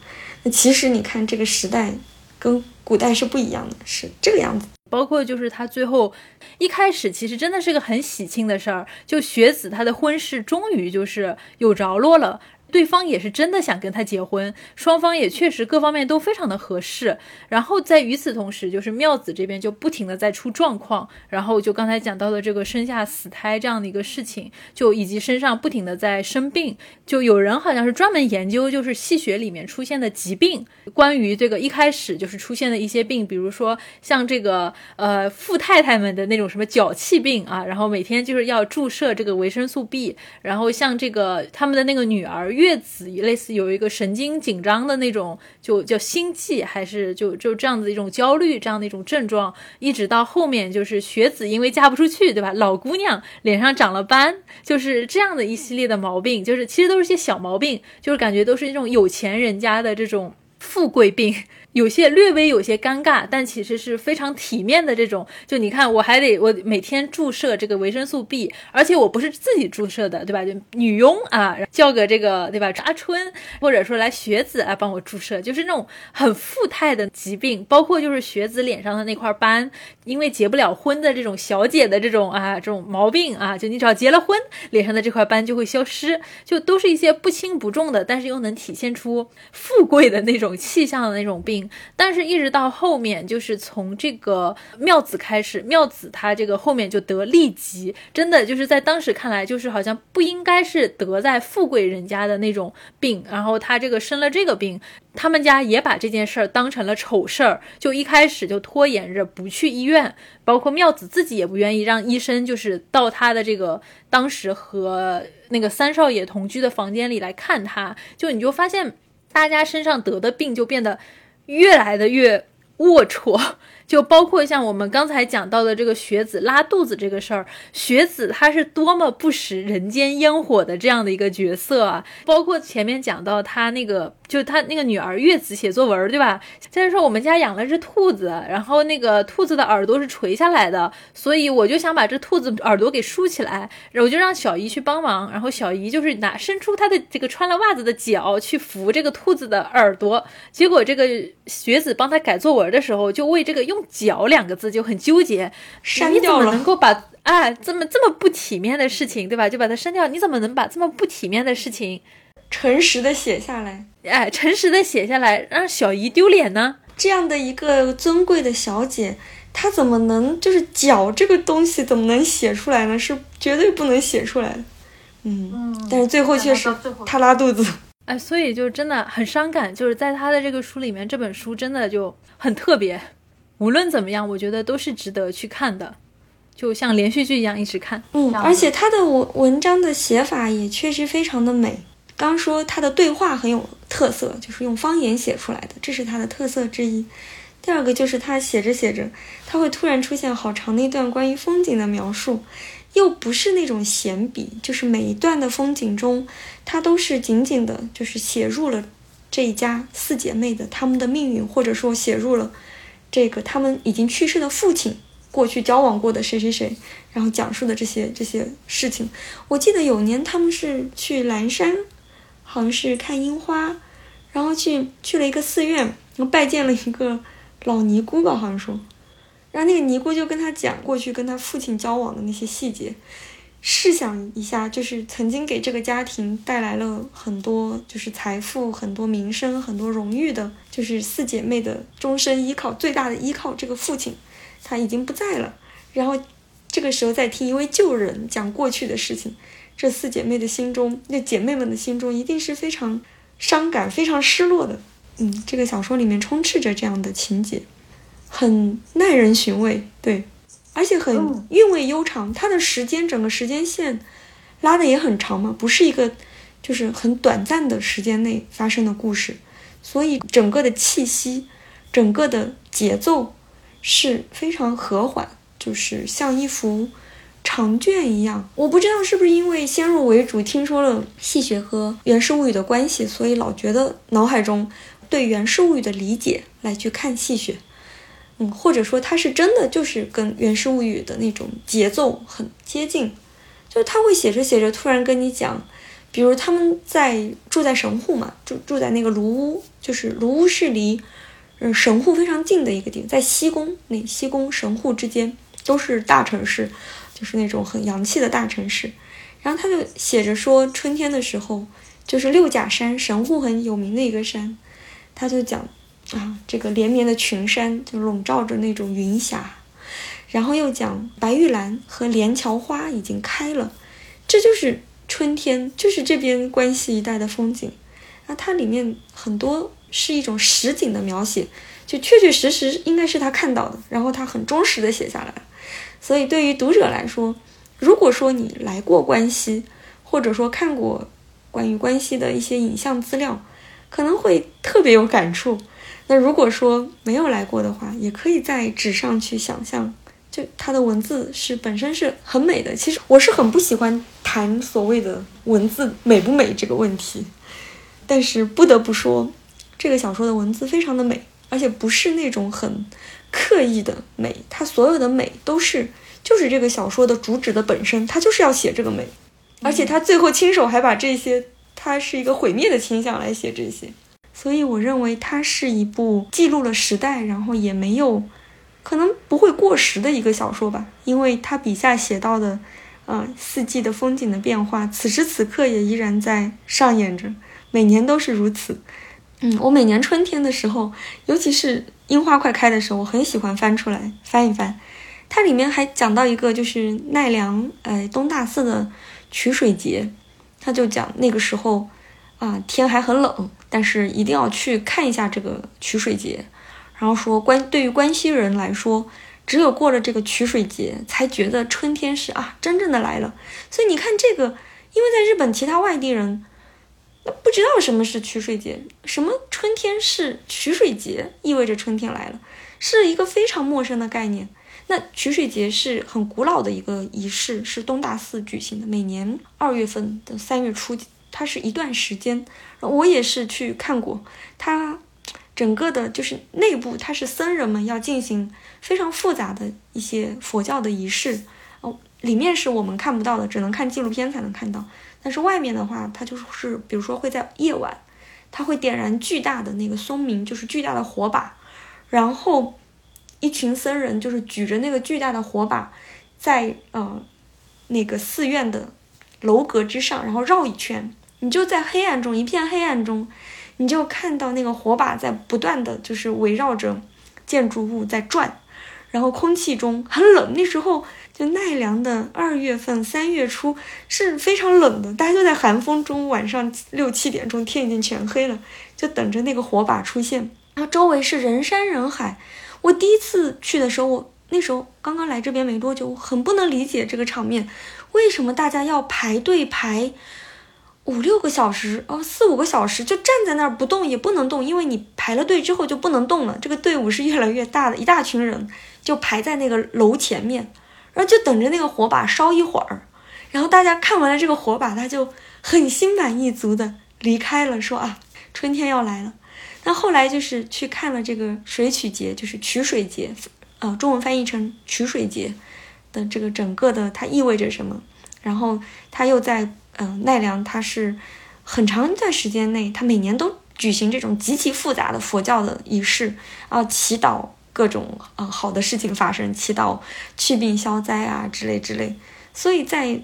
那其实你看，这个时代跟古代是不一样的，是这个样子。包括就是他最后一开始，其实真的是个很喜庆的事儿，就学子他的婚事终于就是有着落了。对方也是真的想跟他结婚，双方也确实各方面都非常的合适。然后在与此同时，就是妙子这边就不停的在出状况，然后就刚才讲到的这个生下死胎这样的一个事情，就以及身上不停的在生病，就有人好像是专门研究就是戏血里面出现的疾病，关于这个一开始就是出现的一些病，比如说像这个呃富太太们的那种什么脚气病啊，然后每天就是要注射这个维生素 B，然后像这个他们的那个女儿。月子类似有一个神经紧张的那种，就叫心悸，还是就就这样子一种焦虑这样的一种症状，一直到后面就是学子因为嫁不出去，对吧？老姑娘脸上长了斑，就是这样的一系列的毛病，就是其实都是些小毛病，就是感觉都是一种有钱人家的这种富贵病。有些略微有些尴尬，但其实是非常体面的这种。就你看，我还得我每天注射这个维生素 B，而且我不是自己注射的，对吧？就女佣啊，叫个这个对吧？阿春或者说来学子啊帮我注射，就是那种很富态的疾病，包括就是学子脸上的那块斑，因为结不了婚的这种小姐的这种啊这种毛病啊，就你只要结了婚，脸上的这块斑就会消失，就都是一些不轻不重的，但是又能体现出富贵的那种气象的那种病。但是一直到后面，就是从这个妙子开始，妙子他这个后面就得痢疾，真的就是在当时看来，就是好像不应该是得在富贵人家的那种病，然后他这个生了这个病。他们家也把这件事儿当成了丑事儿，就一开始就拖延着不去医院，包括妙子自己也不愿意让医生就是到他的这个当时和那个三少爷同居的房间里来看他。就你就发现大家身上得的病就变得越来的越龌龊。就包括像我们刚才讲到的这个学子拉肚子这个事儿，学子他是多么不食人间烟火的这样的一个角色啊！包括前面讲到他那个，就他那个女儿月子写作文，对吧？再说我们家养了只兔子，然后那个兔子的耳朵是垂下来的，所以我就想把这兔子耳朵给竖起来，我就让小姨去帮忙，然后小姨就是拿伸出她的这个穿了袜子的脚去扶这个兔子的耳朵，结果这个学子帮他改作文的时候，就为这个用。用脚两个字就很纠结，删掉了。能够把哎这么这么不体面的事情，对吧？就把它删掉。你怎么能把这么不体面的事情诚实的写下来？哎，诚实的写下来，让小姨丢脸呢？这样的一个尊贵的小姐，她怎么能就是脚这个东西怎么能写出来呢？是绝对不能写出来的。嗯，但是最后却是她拉肚子。哎，所以就真的很伤感。就是在她的这个书里面，这本书真的就很特别。无论怎么样，我觉得都是值得去看的，就像连续剧一样一直看。嗯，而且他的文文章的写法也确实非常的美。刚说他的对话很有特色，就是用方言写出来的，这是他的特色之一。第二个就是他写着写着，他会突然出现好长的一段关于风景的描述，又不是那种闲笔，就是每一段的风景中，他都是紧紧的，就是写入了这一家四姐妹的她们的命运，或者说写入了。这个他们已经去世的父亲，过去交往过的谁谁谁，然后讲述的这些这些事情。我记得有年他们是去蓝山，好像是看樱花，然后去去了一个寺院，然后拜见了一个老尼姑吧，好像说，然后那个尼姑就跟他讲过去跟他父亲交往的那些细节。试想一下，就是曾经给这个家庭带来了很多，就是财富、很多名声、很多荣誉的，就是四姐妹的终身依靠、最大的依靠。这个父亲，他已经不在了。然后这个时候再听一位旧人讲过去的事情，这四姐妹的心中，那姐妹们的心中一定是非常伤感、非常失落的。嗯，这个小说里面充斥着这样的情节，很耐人寻味。对。而且很韵味悠长，它的时间整个时间线拉的也很长嘛，不是一个就是很短暂的时间内发生的故事，所以整个的气息、整个的节奏是非常和缓，就是像一幅长卷一样。我不知道是不是因为先入为主听说了戏谑和《源氏物语》的关系，所以老觉得脑海中对《源氏物语》的理解来去看戏谑。嗯，或者说他是真的就是跟《源氏物语》的那种节奏很接近，就是他会写着写着突然跟你讲，比如他们在住在神户嘛，住住在那个卢屋，就是卢屋是离嗯神户非常近的一个地方，在西宫那西宫神户之间都是大城市，就是那种很洋气的大城市。然后他就写着说，春天的时候就是六甲山神户很有名的一个山，他就讲。啊，这个连绵的群山就笼罩着那种云霞，然后又讲白玉兰和连桥花已经开了，这就是春天，就是这边关西一带的风景。那它里面很多是一种实景的描写，就确确实实应该是他看到的，然后他很忠实的写下来。所以对于读者来说，如果说你来过关西，或者说看过关于关西的一些影像资料，可能会特别有感触。那如果说没有来过的话，也可以在纸上去想象，就它的文字是本身是很美的。其实我是很不喜欢谈所谓的文字美不美这个问题，但是不得不说，这个小说的文字非常的美，而且不是那种很刻意的美，它所有的美都是就是这个小说的主旨的本身，它就是要写这个美，而且他最后亲手还把这些，他是一个毁灭的倾向来写这些。所以我认为它是一部记录了时代，然后也没有可能不会过时的一个小说吧。因为他笔下写到的，呃，四季的风景的变化，此时此刻也依然在上演着，每年都是如此。嗯，我每年春天的时候，尤其是樱花快开的时候，我很喜欢翻出来翻一翻。它里面还讲到一个，就是奈良，呃，东大寺的取水节，他就讲那个时候啊，天还很冷，但是一定要去看一下这个取水节。然后说，关对于关西人来说，只有过了这个取水节，才觉得春天是啊，真正的来了。所以你看这个，因为在日本，其他外地人。那不知道什么是取水节，什么春天是取水节，意味着春天来了，是一个非常陌生的概念。那取水节是很古老的一个仪式，是东大寺举行的，每年二月份的三月初，它是一段时间。我也是去看过，它整个的就是内部，它是僧人们要进行非常复杂的一些佛教的仪式，哦，里面是我们看不到的，只能看纪录片才能看到。但是外面的话，它就是，比如说会在夜晚，它会点燃巨大的那个松明，就是巨大的火把，然后一群僧人就是举着那个巨大的火把，在呃那个寺院的楼阁之上，然后绕一圈，你就在黑暗中，一片黑暗中，你就看到那个火把在不断的就是围绕着建筑物在转，然后空气中很冷，那时候。就奈良的二月份、三月初是非常冷的，大家就在寒风中，晚上六七点钟天已经全黑了，就等着那个火把出现。然后周围是人山人海。我第一次去的时候，我那时候刚刚来这边没多久，很不能理解这个场面，为什么大家要排队排五六个小时哦，四五个小时就站在那儿不动也不能动，因为你排了队之后就不能动了。这个队伍是越来越大的，一大群人就排在那个楼前面。然后就等着那个火把烧一会儿，然后大家看完了这个火把，他就很心满意足的离开了，说啊，春天要来了。那后来就是去看了这个水曲节，就是取水节，呃，中文翻译成取水节的这个整个的它意味着什么？然后他又在嗯奈良，它是很长一段时间内，他每年都举行这种极其复杂的佛教的仪式啊，祈祷。各种呃好的事情发生，祈祷祛病消灾啊之类之类，所以在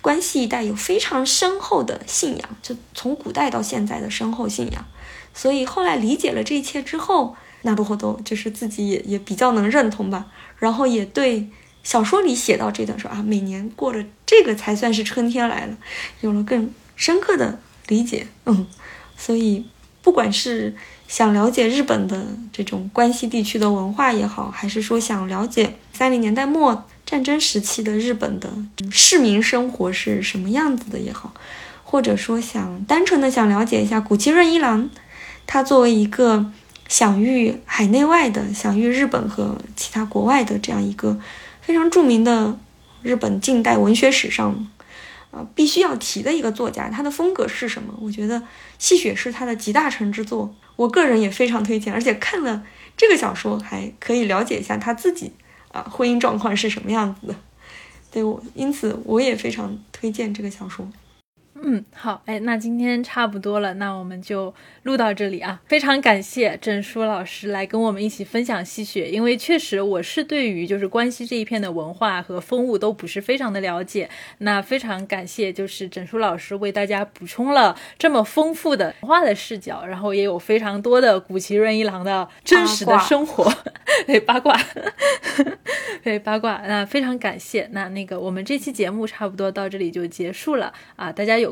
关西一带有非常深厚的信仰，就从古代到现在的深厚信仰。所以后来理解了这一切之后，那多活多就是自己也也比较能认同吧。然后也对小说里写到这段说啊，每年过了这个才算是春天来了，有了更深刻的理解。嗯，所以不管是。想了解日本的这种关西地区的文化也好，还是说想了解三零年代末战争时期的日本的市民生活是什么样子的也好，或者说想单纯的想了解一下古崎润一郎，他作为一个享誉海内外的、享誉日本和其他国外的这样一个非常著名的日本近代文学史上啊必须要提的一个作家，他的风格是什么？我觉得《戏雪》是他的集大成之作。我个人也非常推荐，而且看了这个小说还可以了解一下他自己啊婚姻状况是什么样子的，对我，因此我也非常推荐这个小说。嗯，好，哎，那今天差不多了，那我们就录到这里啊。非常感谢郑书老师来跟我们一起分享戏雪，因为确实我是对于就是关西这一片的文化和风物都不是非常的了解。那非常感谢就是郑书老师为大家补充了这么丰富的文化的视角，然后也有非常多的古奇润一郎的真实的生活，对八卦，对八卦。那非常感谢。那那个我们这期节目差不多到这里就结束了啊，大家有。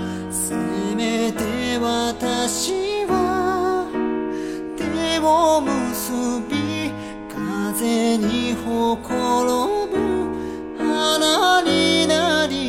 私は手を結び風にほころぶ花になり